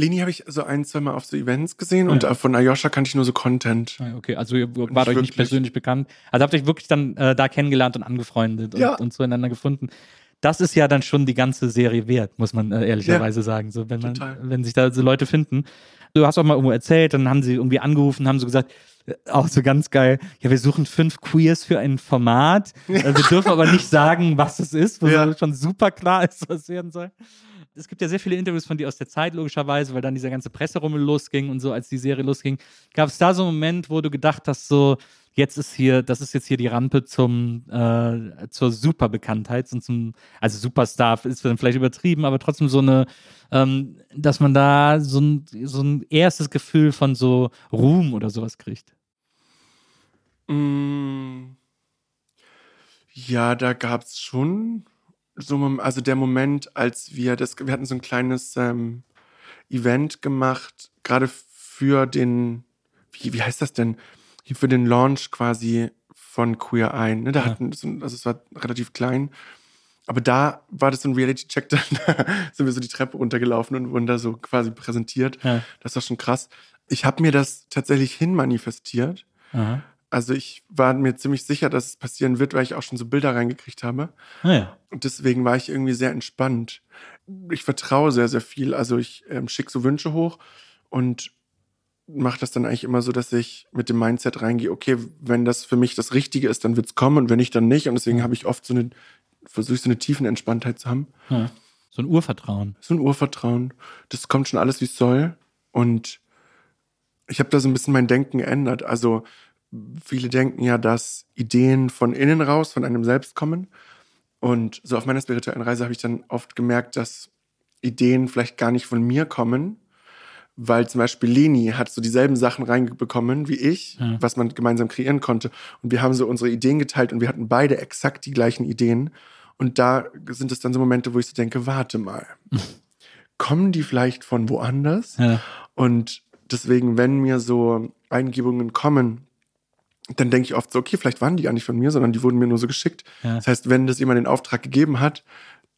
[SPEAKER 1] Leni habe ich so ein, zwei Mal auf so Events gesehen und äh, von Ayosha kannte ich nur so Content.
[SPEAKER 2] Ah, Okay, also ihr wart
[SPEAKER 1] Nicht
[SPEAKER 2] euch nicht
[SPEAKER 1] wirklich.
[SPEAKER 2] persönlich bekannt. Also habt ihr euch wirklich dann äh, da kennengelernt und angefreundet und,
[SPEAKER 1] Ja.
[SPEAKER 2] und zueinander gefunden. Das ist ja dann schon die ganze Serie wert, muss man äh, ehrlicherweise sagen. So, wenn man,
[SPEAKER 1] Total.
[SPEAKER 2] wenn sich da so Leute finden. Du hast auch mal irgendwo erzählt, dann haben sie irgendwie angerufen, haben so gesagt, äh, auch so ganz geil, ja, wir suchen fünf Queers für ein Format. Äh, wir dürfen aber nicht sagen, was es ist, wo
[SPEAKER 1] Ja.
[SPEAKER 2] schon super klar ist, was es werden soll. Es gibt ja sehr viele Interviews von dir aus der Zeit, logischerweise, weil dann dieser ganze Presserummel losging und so, als die Serie losging. Gab es da so einen Moment, wo du gedacht hast, so, jetzt ist hier, das ist jetzt hier die Rampe zum, äh, zur Superbekanntheit und zum, also Superstar ist dann vielleicht übertrieben, aber trotzdem so eine, ähm, dass man da so ein, so ein erstes Gefühl von so Ruhm oder sowas kriegt.
[SPEAKER 1] Mm, Ja, da gab es schon so, also der Moment, als wir das, wir hatten so ein kleines ähm, Event gemacht, gerade für den, wie, wie heißt das denn? Hier Für den Launch quasi von Queer Eye. Ne? Da
[SPEAKER 2] Ja.
[SPEAKER 1] hatten, so, also es war relativ klein. Aber da war das so ein Reality-Check, dann sind wir so die Treppe runtergelaufen und wurden da so quasi präsentiert.
[SPEAKER 2] Ja.
[SPEAKER 1] Das war schon krass. Ich habe mir das tatsächlich hinmanifestiert.
[SPEAKER 2] Aha.
[SPEAKER 1] Also ich war mir ziemlich sicher, dass es passieren wird, weil ich auch schon so Bilder reingekriegt habe.
[SPEAKER 2] Naja.
[SPEAKER 1] Und deswegen war ich irgendwie sehr entspannt. Ich vertraue sehr, sehr viel. Also ich ähm, schicke so Wünsche hoch und mache das dann eigentlich immer so, dass ich mit dem Mindset reingehe, okay, wenn das für mich das Richtige ist, dann wird es kommen und wenn nicht, dann nicht. Und deswegen habe ich oft so eine, versuche ich so eine tiefen Entspanntheit zu haben.
[SPEAKER 2] Ja. So ein Urvertrauen.
[SPEAKER 1] So ein Urvertrauen. Das kommt schon alles, wie es soll. Und ich habe da so ein bisschen mein Denken geändert. Also viele denken ja, dass Ideen von innen raus, von einem selbst kommen. Und so auf meiner spirituellen Reise habe ich dann oft gemerkt, dass Ideen vielleicht gar nicht von mir kommen, weil zum Beispiel Leni hat so dieselben Sachen reinbekommen wie ich,
[SPEAKER 2] Ja.
[SPEAKER 1] was man gemeinsam kreieren konnte. Und wir haben so unsere Ideen geteilt und wir hatten beide exakt die gleichen Ideen. Und da sind es dann so Momente, wo ich so denke, warte mal, kommen die vielleicht von woanders?
[SPEAKER 2] Ja.
[SPEAKER 1] Und deswegen, wenn mir so Eingebungen kommen, dann denke ich oft so, okay, vielleicht waren die gar nicht von mir, sondern die wurden mir nur so geschickt.
[SPEAKER 2] Ja.
[SPEAKER 1] Das heißt, wenn das jemand den Auftrag gegeben hat,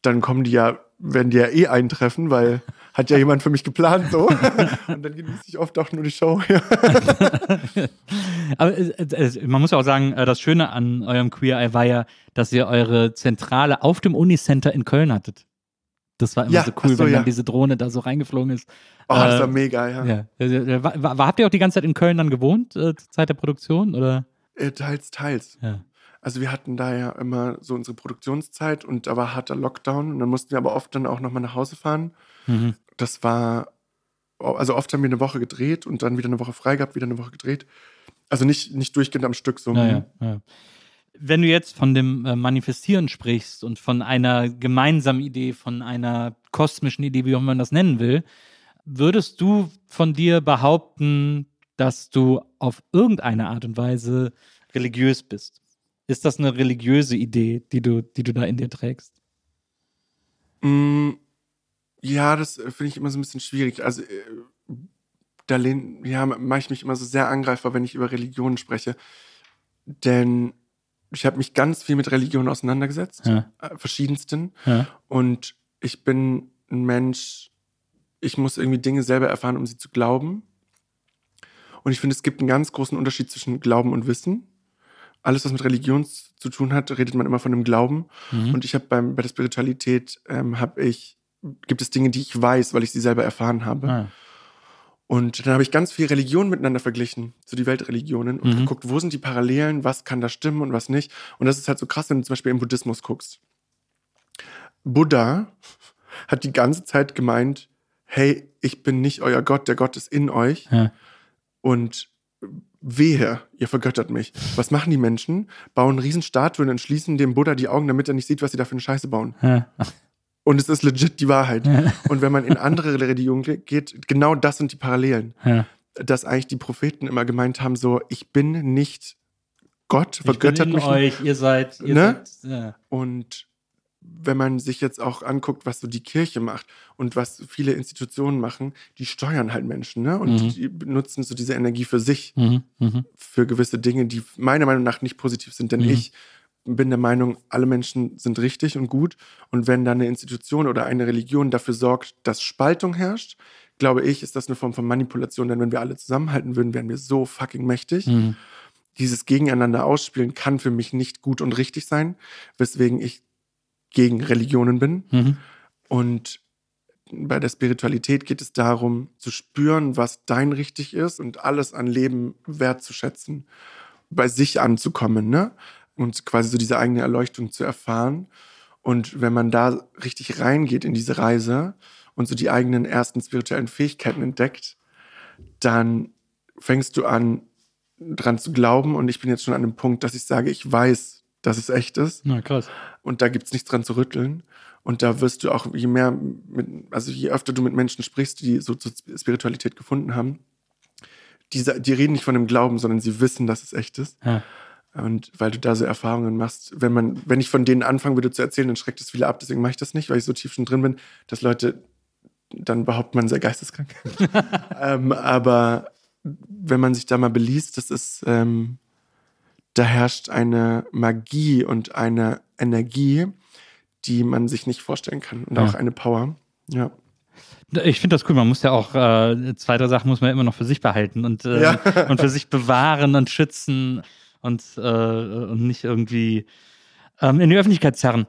[SPEAKER 1] dann kommen die ja, werden die ja eh eintreffen, weil hat ja jemand für mich geplant so. Und dann genieße ich oft auch nur die Show. Ja.
[SPEAKER 2] Aber äh, äh, man muss ja auch sagen, äh, das Schöne an eurem Queer Eye war ja, dass ihr eure Zentrale auf dem Unicenter in Köln hattet. Das war immer
[SPEAKER 1] Ja,
[SPEAKER 2] so cool,
[SPEAKER 1] so,
[SPEAKER 2] wenn
[SPEAKER 1] ja.
[SPEAKER 2] dann diese Drohne da so reingeflogen ist.
[SPEAKER 1] Oh, das
[SPEAKER 2] Äh,
[SPEAKER 1] war mega, ja.
[SPEAKER 2] Ja. Äh, War, war, habt ihr auch die ganze Zeit in Köln dann gewohnt, äh, zur Zeit der Produktion? Oder?
[SPEAKER 1] Äh, Teils, teils.
[SPEAKER 2] Ja.
[SPEAKER 1] Also wir hatten da ja immer so unsere Produktionszeit und da war harter Lockdown und dann mussten wir aber oft dann auch nochmal nach Hause fahren.
[SPEAKER 2] Mhm.
[SPEAKER 1] Das war, also oft haben wir eine Woche gedreht und dann wieder eine Woche frei gehabt, wieder eine Woche gedreht. Also nicht, nicht durchgehend am Stück so.
[SPEAKER 2] Ja, ja, ja. Wenn du jetzt von dem äh, Manifestieren sprichst und von einer gemeinsamen Idee, von einer kosmischen Idee, wie auch immer man das nennen will, würdest du von dir behaupten, dass du auf irgendeine Art und Weise religiös bist? Ist das eine religiöse Idee, die du, die du da in dir trägst?
[SPEAKER 1] Mm, Ja, das äh, finde ich immer so ein bisschen schwierig. Also äh, da ja, mache ich mich immer so sehr angreifbar, wenn ich über Religionen spreche. Denn ich habe mich ganz viel mit Religionen auseinandergesetzt,
[SPEAKER 2] Ja.
[SPEAKER 1] äh, verschiedensten.
[SPEAKER 2] Ja.
[SPEAKER 1] Und ich bin ein Mensch, ich muss irgendwie Dinge selber erfahren, um sie zu glauben. Und ich finde, es gibt einen ganz großen Unterschied zwischen Glauben und Wissen. Alles, was mit Religion zu tun hat, redet man immer von dem Glauben.
[SPEAKER 2] Mhm.
[SPEAKER 1] Und ich habe bei der Spiritualität ähm, habe ich gibt es Dinge, die ich weiß, weil ich sie selber erfahren habe.
[SPEAKER 2] Ah.
[SPEAKER 1] Und dann habe ich ganz viel Religion miteinander verglichen, so die Weltreligionen, und
[SPEAKER 2] Mhm.
[SPEAKER 1] geguckt, wo sind die Parallelen, was kann da stimmen und was nicht. Und das ist halt so krass, wenn du zum Beispiel im Buddhismus guckst. Buddha hat die ganze Zeit gemeint, hey, ich bin nicht euer Gott, der Gott ist in euch.
[SPEAKER 2] Ja.
[SPEAKER 1] Und wehe, ihr vergöttert mich. Was machen die Menschen? Bauen Riesenstatuen und schließen dem Buddha die Augen, damit er nicht sieht, was sie da für eine Scheiße bauen.
[SPEAKER 2] Ja.
[SPEAKER 1] Und es ist legit die Wahrheit. Und wenn man in andere Religionen geht, genau das sind die Parallelen.
[SPEAKER 2] Ja.
[SPEAKER 1] Dass eigentlich die Propheten immer gemeint haben, so, ich bin nicht Gott,
[SPEAKER 2] Ich bin
[SPEAKER 1] vergöttert
[SPEAKER 2] in
[SPEAKER 1] mich.
[SPEAKER 2] euch, ihr seid, ihr
[SPEAKER 1] Ne?
[SPEAKER 2] seid ja.
[SPEAKER 1] Und wenn man sich jetzt auch anguckt, was so die Kirche macht und was viele Institutionen machen, die steuern halt Menschen, ne? Und
[SPEAKER 2] Mhm.
[SPEAKER 1] die benutzen so diese Energie für sich,
[SPEAKER 2] Mhm, mhm.
[SPEAKER 1] für gewisse Dinge, die meiner Meinung nach nicht positiv sind. Denn
[SPEAKER 2] Mhm.
[SPEAKER 1] ich bin der Meinung, alle Menschen sind richtig und gut. Und wenn da eine Institution oder eine Religion dafür sorgt, dass Spaltung herrscht, glaube ich, ist das eine Form von Manipulation. Denn wenn wir alle zusammenhalten würden, wären wir so fucking mächtig.
[SPEAKER 2] Mhm.
[SPEAKER 1] Dieses Gegeneinander ausspielen kann für mich nicht gut und richtig sein, weswegen ich gegen Religionen bin.
[SPEAKER 2] Mhm.
[SPEAKER 1] Und bei der Spiritualität geht es darum, zu spüren, was dein richtig ist und alles an Leben wertzuschätzen, bei sich anzukommen, ne? Und quasi so diese eigene Erleuchtung zu erfahren. Und wenn man da richtig reingeht in diese Reise und so die eigenen ersten spirituellen Fähigkeiten entdeckt, dann fängst du an, dran zu glauben. Und ich bin jetzt schon an dem Punkt, dass ich sage, ich weiß, dass es echt ist.
[SPEAKER 2] Na, krass.
[SPEAKER 1] Und da gibt's nichts dran zu rütteln. Und da wirst du auch, je mehr, mit, also je öfter du mit Menschen sprichst, die so zur Spiritualität gefunden haben, die, die reden nicht von dem Glauben, sondern sie wissen, dass es echt ist.
[SPEAKER 2] Ja.
[SPEAKER 1] Und weil du da so Erfahrungen machst, wenn man, wenn ich von denen anfangen würde zu erzählen, dann schreckt es viele ab. Deswegen mache ich das nicht, weil ich so tief schon drin bin, dass Leute dann behaupten, man sei geisteskrank. ähm, aber wenn man sich da mal beliest, das ist, ähm, da herrscht eine Magie und eine Energie, die man sich nicht vorstellen kann. Und
[SPEAKER 2] Ja.
[SPEAKER 1] auch eine Power. Ja.
[SPEAKER 2] Ich finde das cool. Man muss ja auch äh, zwei, drei Sachen muss man immer noch für sich behalten und, äh,
[SPEAKER 1] Ja.
[SPEAKER 2] und für sich bewahren und schützen und, äh, und nicht irgendwie ähm, in die Öffentlichkeit zerren.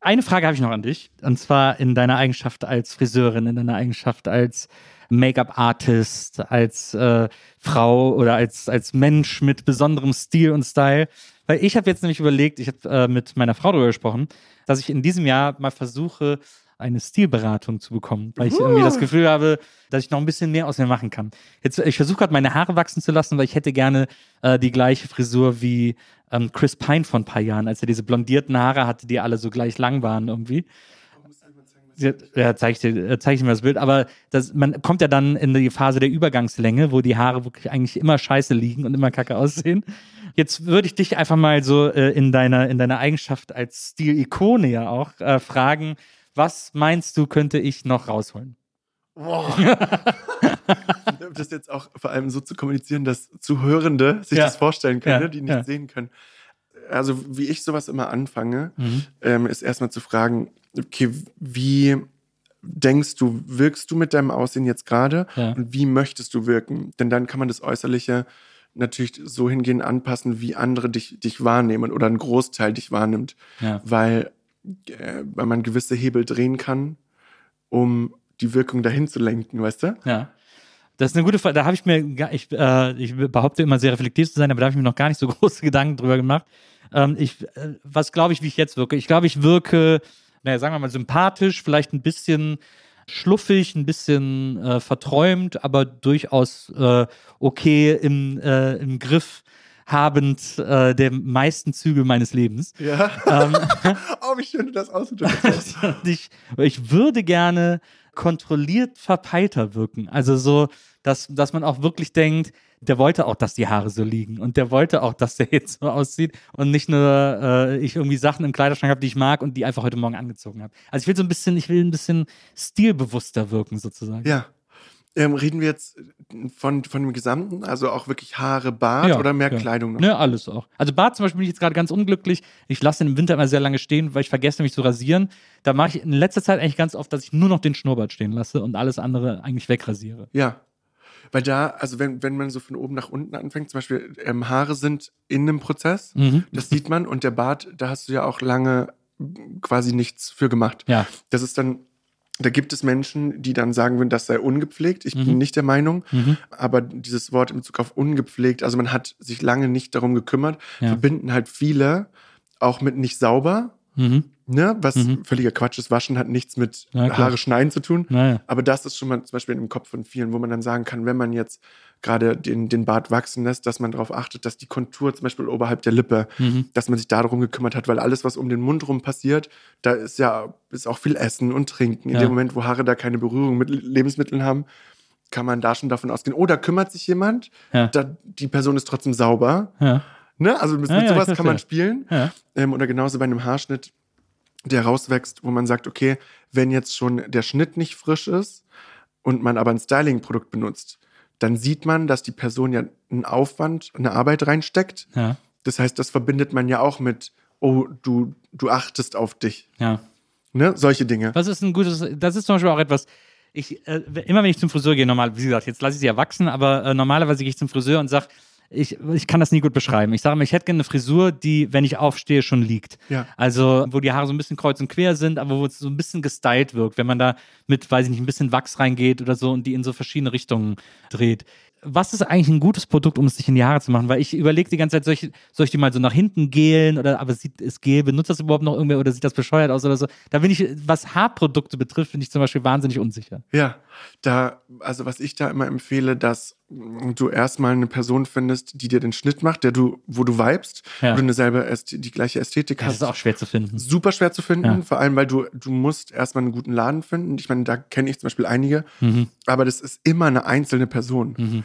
[SPEAKER 2] Eine Frage habe ich noch an dich, und zwar in deiner Eigenschaft als Friseurin, in deiner Eigenschaft als Make-up-Artist, als äh, Frau oder als, als Mensch mit besonderem Stil und Style. Weil ich habe jetzt nämlich überlegt, ich habe äh, mit meiner Frau darüber gesprochen, dass ich in diesem Jahr mal versuche, eine Stilberatung zu bekommen, weil ich irgendwie das Gefühl habe, dass ich noch ein bisschen mehr aus mir machen kann. Jetzt, ich versuche gerade meine Haare wachsen zu lassen, weil ich hätte gerne äh, die gleiche Frisur wie ähm, Chris Pine vor ein paar Jahren, als er diese blondierten Haare hatte, die alle so gleich lang waren irgendwie. Ja, ja zeige ich, dir- äh, zeig ich dir mal das Bild. Aber das, man kommt ja dann in die Phase der Übergangslänge, wo die Haare wirklich eigentlich immer scheiße liegen und immer kacke aussehen. Jetzt würde ich dich einfach mal so äh, in, deiner, in deiner Eigenschaft als Stilikone ja auch äh, fragen, was meinst du, könnte ich noch rausholen?
[SPEAKER 1] das jetzt auch vor allem so zu kommunizieren, dass Zuhörende sich
[SPEAKER 2] Ja.
[SPEAKER 1] das vorstellen können,
[SPEAKER 2] Ja,
[SPEAKER 1] ne, die nicht
[SPEAKER 2] ja.
[SPEAKER 1] sehen können. Also, wie ich sowas immer anfange,
[SPEAKER 2] Mhm.
[SPEAKER 1] ähm, ist erstmal zu fragen, okay, wie denkst du, wirkst du mit deinem Aussehen jetzt gerade und wie möchtest du wirken? Denn dann kann man das Äußerliche natürlich so hingehen anpassen, wie andere dich, dich wahrnehmen oder ein Großteil dich wahrnimmt, weil, äh, weil man gewisse Hebel drehen kann, um die Wirkung dahin zu lenken, weißt du?
[SPEAKER 2] Ja. Das ist eine gute Frage. Da habe ich mir, ich, äh, ich behaupte immer sehr reflektiert zu sein, aber da habe ich mir noch gar nicht so große Gedanken drüber gemacht. Ähm, ich, äh, was glaube ich, wie ich jetzt wirke? Ich glaube, ich wirke, naja, sagen wir mal sympathisch, vielleicht ein bisschen schluffig, ein bisschen äh, verträumt, aber durchaus äh, okay im, äh, im Griff habend äh, der meisten Züge meines Lebens.
[SPEAKER 1] Ja.
[SPEAKER 2] Ähm,
[SPEAKER 1] oh, wie schön du das ausgedrückt hast.
[SPEAKER 2] ich, ich würde gerne kontrolliert verpeilter wirken. Also so, dass, dass man auch wirklich denkt, der wollte auch, dass die Haare so liegen und der wollte auch, dass der jetzt so aussieht und nicht nur äh, ich irgendwie Sachen im Kleiderschrank habe, die ich mag und die einfach heute Morgen angezogen habe. Also ich will so ein bisschen, ich will ein bisschen stilbewusster wirken sozusagen.
[SPEAKER 1] Ja. Ähm, reden wir jetzt von, von dem Gesamten, also auch wirklich Haare, Bart
[SPEAKER 2] Ja,
[SPEAKER 1] oder mehr
[SPEAKER 2] ja.
[SPEAKER 1] Kleidung noch?
[SPEAKER 2] Ne, alles auch. Also Bart zum Beispiel bin ich jetzt gerade ganz unglücklich. Ich lasse ihn im Winter immer sehr lange stehen, weil ich vergesse mich zu rasieren. Da mache ich in letzter Zeit eigentlich ganz oft, dass ich nur noch den Schnurrbart stehen lasse und alles andere eigentlich wegrasiere.
[SPEAKER 1] Ja. Weil da, also wenn, wenn man so von oben nach unten anfängt, zum Beispiel ähm, Haare sind in einem Prozess,
[SPEAKER 2] Mhm.
[SPEAKER 1] das sieht man, und der Bart, da hast du ja auch lange quasi nichts für gemacht.
[SPEAKER 2] Ja.
[SPEAKER 1] Das ist dann, da gibt es Menschen, die dann sagen würden, das sei ungepflegt. Ich
[SPEAKER 2] Mhm.
[SPEAKER 1] bin nicht der Meinung,
[SPEAKER 2] Mhm.
[SPEAKER 1] aber dieses Wort in Bezug auf ungepflegt, also man hat sich lange nicht darum gekümmert,
[SPEAKER 2] Ja.
[SPEAKER 1] verbinden halt viele auch mit nicht sauber.
[SPEAKER 2] Mhm.
[SPEAKER 1] Ne? Was
[SPEAKER 2] Mhm.
[SPEAKER 1] völliger Quatsch ist. Waschen hat nichts mit. Haare schneiden zu tun.
[SPEAKER 2] Naja.
[SPEAKER 1] Aber das ist schon mal zum Beispiel im Kopf von vielen, wo man dann sagen kann, wenn man jetzt gerade den, den Bart wachsen lässt, dass man darauf achtet, dass die Kontur zum Beispiel oberhalb der Lippe,
[SPEAKER 2] Mhm.
[SPEAKER 1] dass man sich darum gekümmert hat, weil alles, was um den Mund rum passiert, da ist ja ist auch viel Essen und Trinken. In
[SPEAKER 2] Ja.
[SPEAKER 1] dem Moment, wo Haare da keine Berührung mit Lebensmitteln haben, kann man da schon davon ausgehen, oh, da kümmert sich jemand,
[SPEAKER 2] Ja.
[SPEAKER 1] da, die Person ist trotzdem sauber.
[SPEAKER 2] Ja.
[SPEAKER 1] Ne? Also mit, mit sowas kann man spielen. Ähm, oder genauso bei einem Haarschnitt, der rauswächst, wo man sagt, okay, wenn jetzt schon der Schnitt nicht frisch ist und man aber ein Styling-Produkt benutzt, dann sieht man, dass die Person ja einen Aufwand, eine Arbeit reinsteckt.
[SPEAKER 2] Ja.
[SPEAKER 1] Das heißt, das verbindet man ja auch mit, oh, du, du achtest auf dich.
[SPEAKER 2] Ja.
[SPEAKER 1] Ne? Solche Dinge.
[SPEAKER 2] Was ist ein gutes, das ist zum Beispiel auch etwas, ich, äh, immer wenn ich zum Friseur gehe, normal, wie gesagt, jetzt lasse ich sie ja wachsen, aber äh, normalerweise gehe ich zum Friseur und sage, ich, ich kann das nie gut beschreiben. Ich sage mir, ich hätte gerne eine Frisur, die, wenn ich aufstehe, schon liegt.
[SPEAKER 1] Ja.
[SPEAKER 2] Also, wo die Haare so ein bisschen kreuz und quer sind, aber wo es so ein bisschen gestylt wirkt, wenn man da mit, weiß ich nicht, ein bisschen Wachs reingeht oder so und die in so verschiedene Richtungen dreht. Was ist eigentlich ein gutes Produkt, um es sich in die Haare zu machen? Weil ich überlege die ganze Zeit, soll ich, soll ich die mal so nach hinten gelen oder aber sieht es Gel, benutzt das überhaupt noch irgendwer oder sieht das bescheuert aus oder so? Da bin ich, was Haarprodukte betrifft, bin ich zum Beispiel wahnsinnig unsicher.
[SPEAKER 1] Ja, da, also was ich da immer empfehle, dass du erstmal eine Person findest, die dir den Schnitt macht, der du, wo du vibest,
[SPEAKER 2] Ja.
[SPEAKER 1] wo du eine die gleiche Ästhetik
[SPEAKER 2] Das
[SPEAKER 1] hast.
[SPEAKER 2] ist auch schwer zu finden.
[SPEAKER 1] super schwer zu finden,
[SPEAKER 2] Ja.
[SPEAKER 1] vor allem, weil du, du musst erstmal einen guten Laden finden. Ich meine, da kenne ich zum Beispiel einige,
[SPEAKER 2] Mhm.
[SPEAKER 1] aber das ist immer eine einzelne Person,
[SPEAKER 2] Mhm.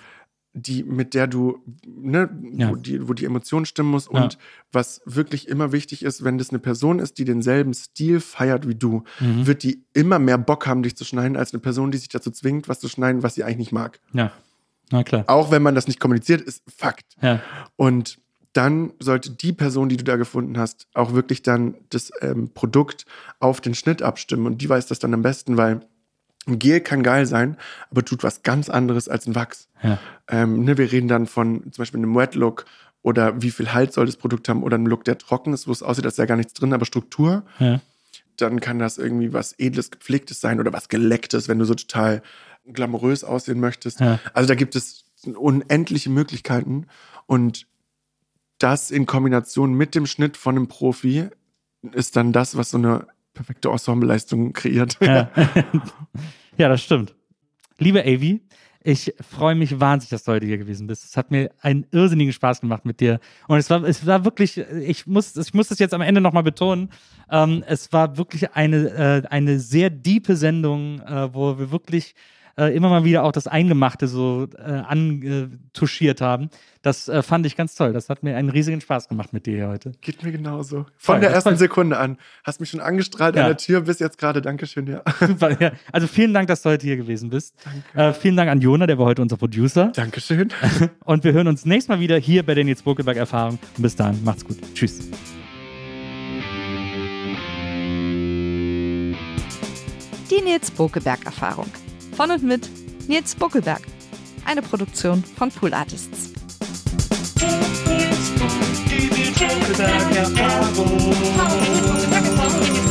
[SPEAKER 1] Die, mit der du, ne,
[SPEAKER 2] Ja.
[SPEAKER 1] wo, die, wo die Emotion stimmen muss.
[SPEAKER 2] Ja.
[SPEAKER 1] Und was wirklich immer wichtig ist, wenn das eine Person ist, die denselben Stil feiert wie du,
[SPEAKER 2] Mhm.
[SPEAKER 1] wird die immer mehr Bock haben, dich zu schneiden, als eine Person, die sich dazu zwingt, was zu schneiden, was sie eigentlich nicht mag.
[SPEAKER 2] Ja. Na klar.
[SPEAKER 1] Auch wenn man das nicht kommuniziert, ist Fakt.
[SPEAKER 2] Ja.
[SPEAKER 1] Und dann sollte die Person, die du da gefunden hast, auch wirklich dann das ähm, Produkt auf den Schnitt abstimmen. Und die weiß das dann am besten, weil ein Gel kann geil sein, aber tut was ganz anderes als ein Wachs.
[SPEAKER 2] Ja.
[SPEAKER 1] Ähm, ne, wir reden dann von zum Beispiel einem Wet-Look oder wie viel Halt soll das Produkt haben oder einem Look, der trocken ist, wo es aussieht, als wäre gar nichts drin, aber Struktur.
[SPEAKER 2] Ja.
[SPEAKER 1] Dann kann das irgendwie was Edles, Gepflegtes sein oder was Gelecktes, wenn du so total glamourös aussehen möchtest.
[SPEAKER 2] Ja.
[SPEAKER 1] Also da gibt es unendliche Möglichkeiten und das in Kombination mit dem Schnitt von einem Profi ist dann das, was so eine perfekte Ensembleleistung kreiert.
[SPEAKER 2] Ja. ja, das stimmt. Liebe Avi, ich freue mich wahnsinnig, dass du heute hier gewesen bist. Es hat mir einen irrsinnigen Spaß gemacht mit dir. Und es war, es war wirklich, ich muss, ich muss das jetzt am Ende nochmal betonen. Ähm, es war wirklich eine, äh, eine sehr diepe Sendung, äh, wo wir wirklich äh, immer mal wieder auch das Eingemachte so äh, antuschiert haben. Das äh, fand ich ganz toll. Das hat mir einen riesigen Spaß gemacht mit dir hier heute.
[SPEAKER 1] Geht mir genauso. Von der
[SPEAKER 2] das
[SPEAKER 1] ersten Sekunde an. Hast mich schon angestrahlt
[SPEAKER 2] Ja.
[SPEAKER 1] an der Tür bis jetzt gerade. Dankeschön, ja.
[SPEAKER 2] Super, ja. Also vielen Dank, dass du heute hier gewesen bist. Äh, vielen Dank an Jona, der war heute unser Producer.
[SPEAKER 1] Dankeschön.
[SPEAKER 2] Und wir hören uns nächstes Mal wieder hier bei der Nils Bokelberg Erfahrung. Und bis dahin, macht's gut. Tschüss.
[SPEAKER 3] Die Nils Bokelberg Erfahrung. Von und mit Nils Bokelberg. Eine Produktion von Pool Artists.
[SPEAKER 2] Nils.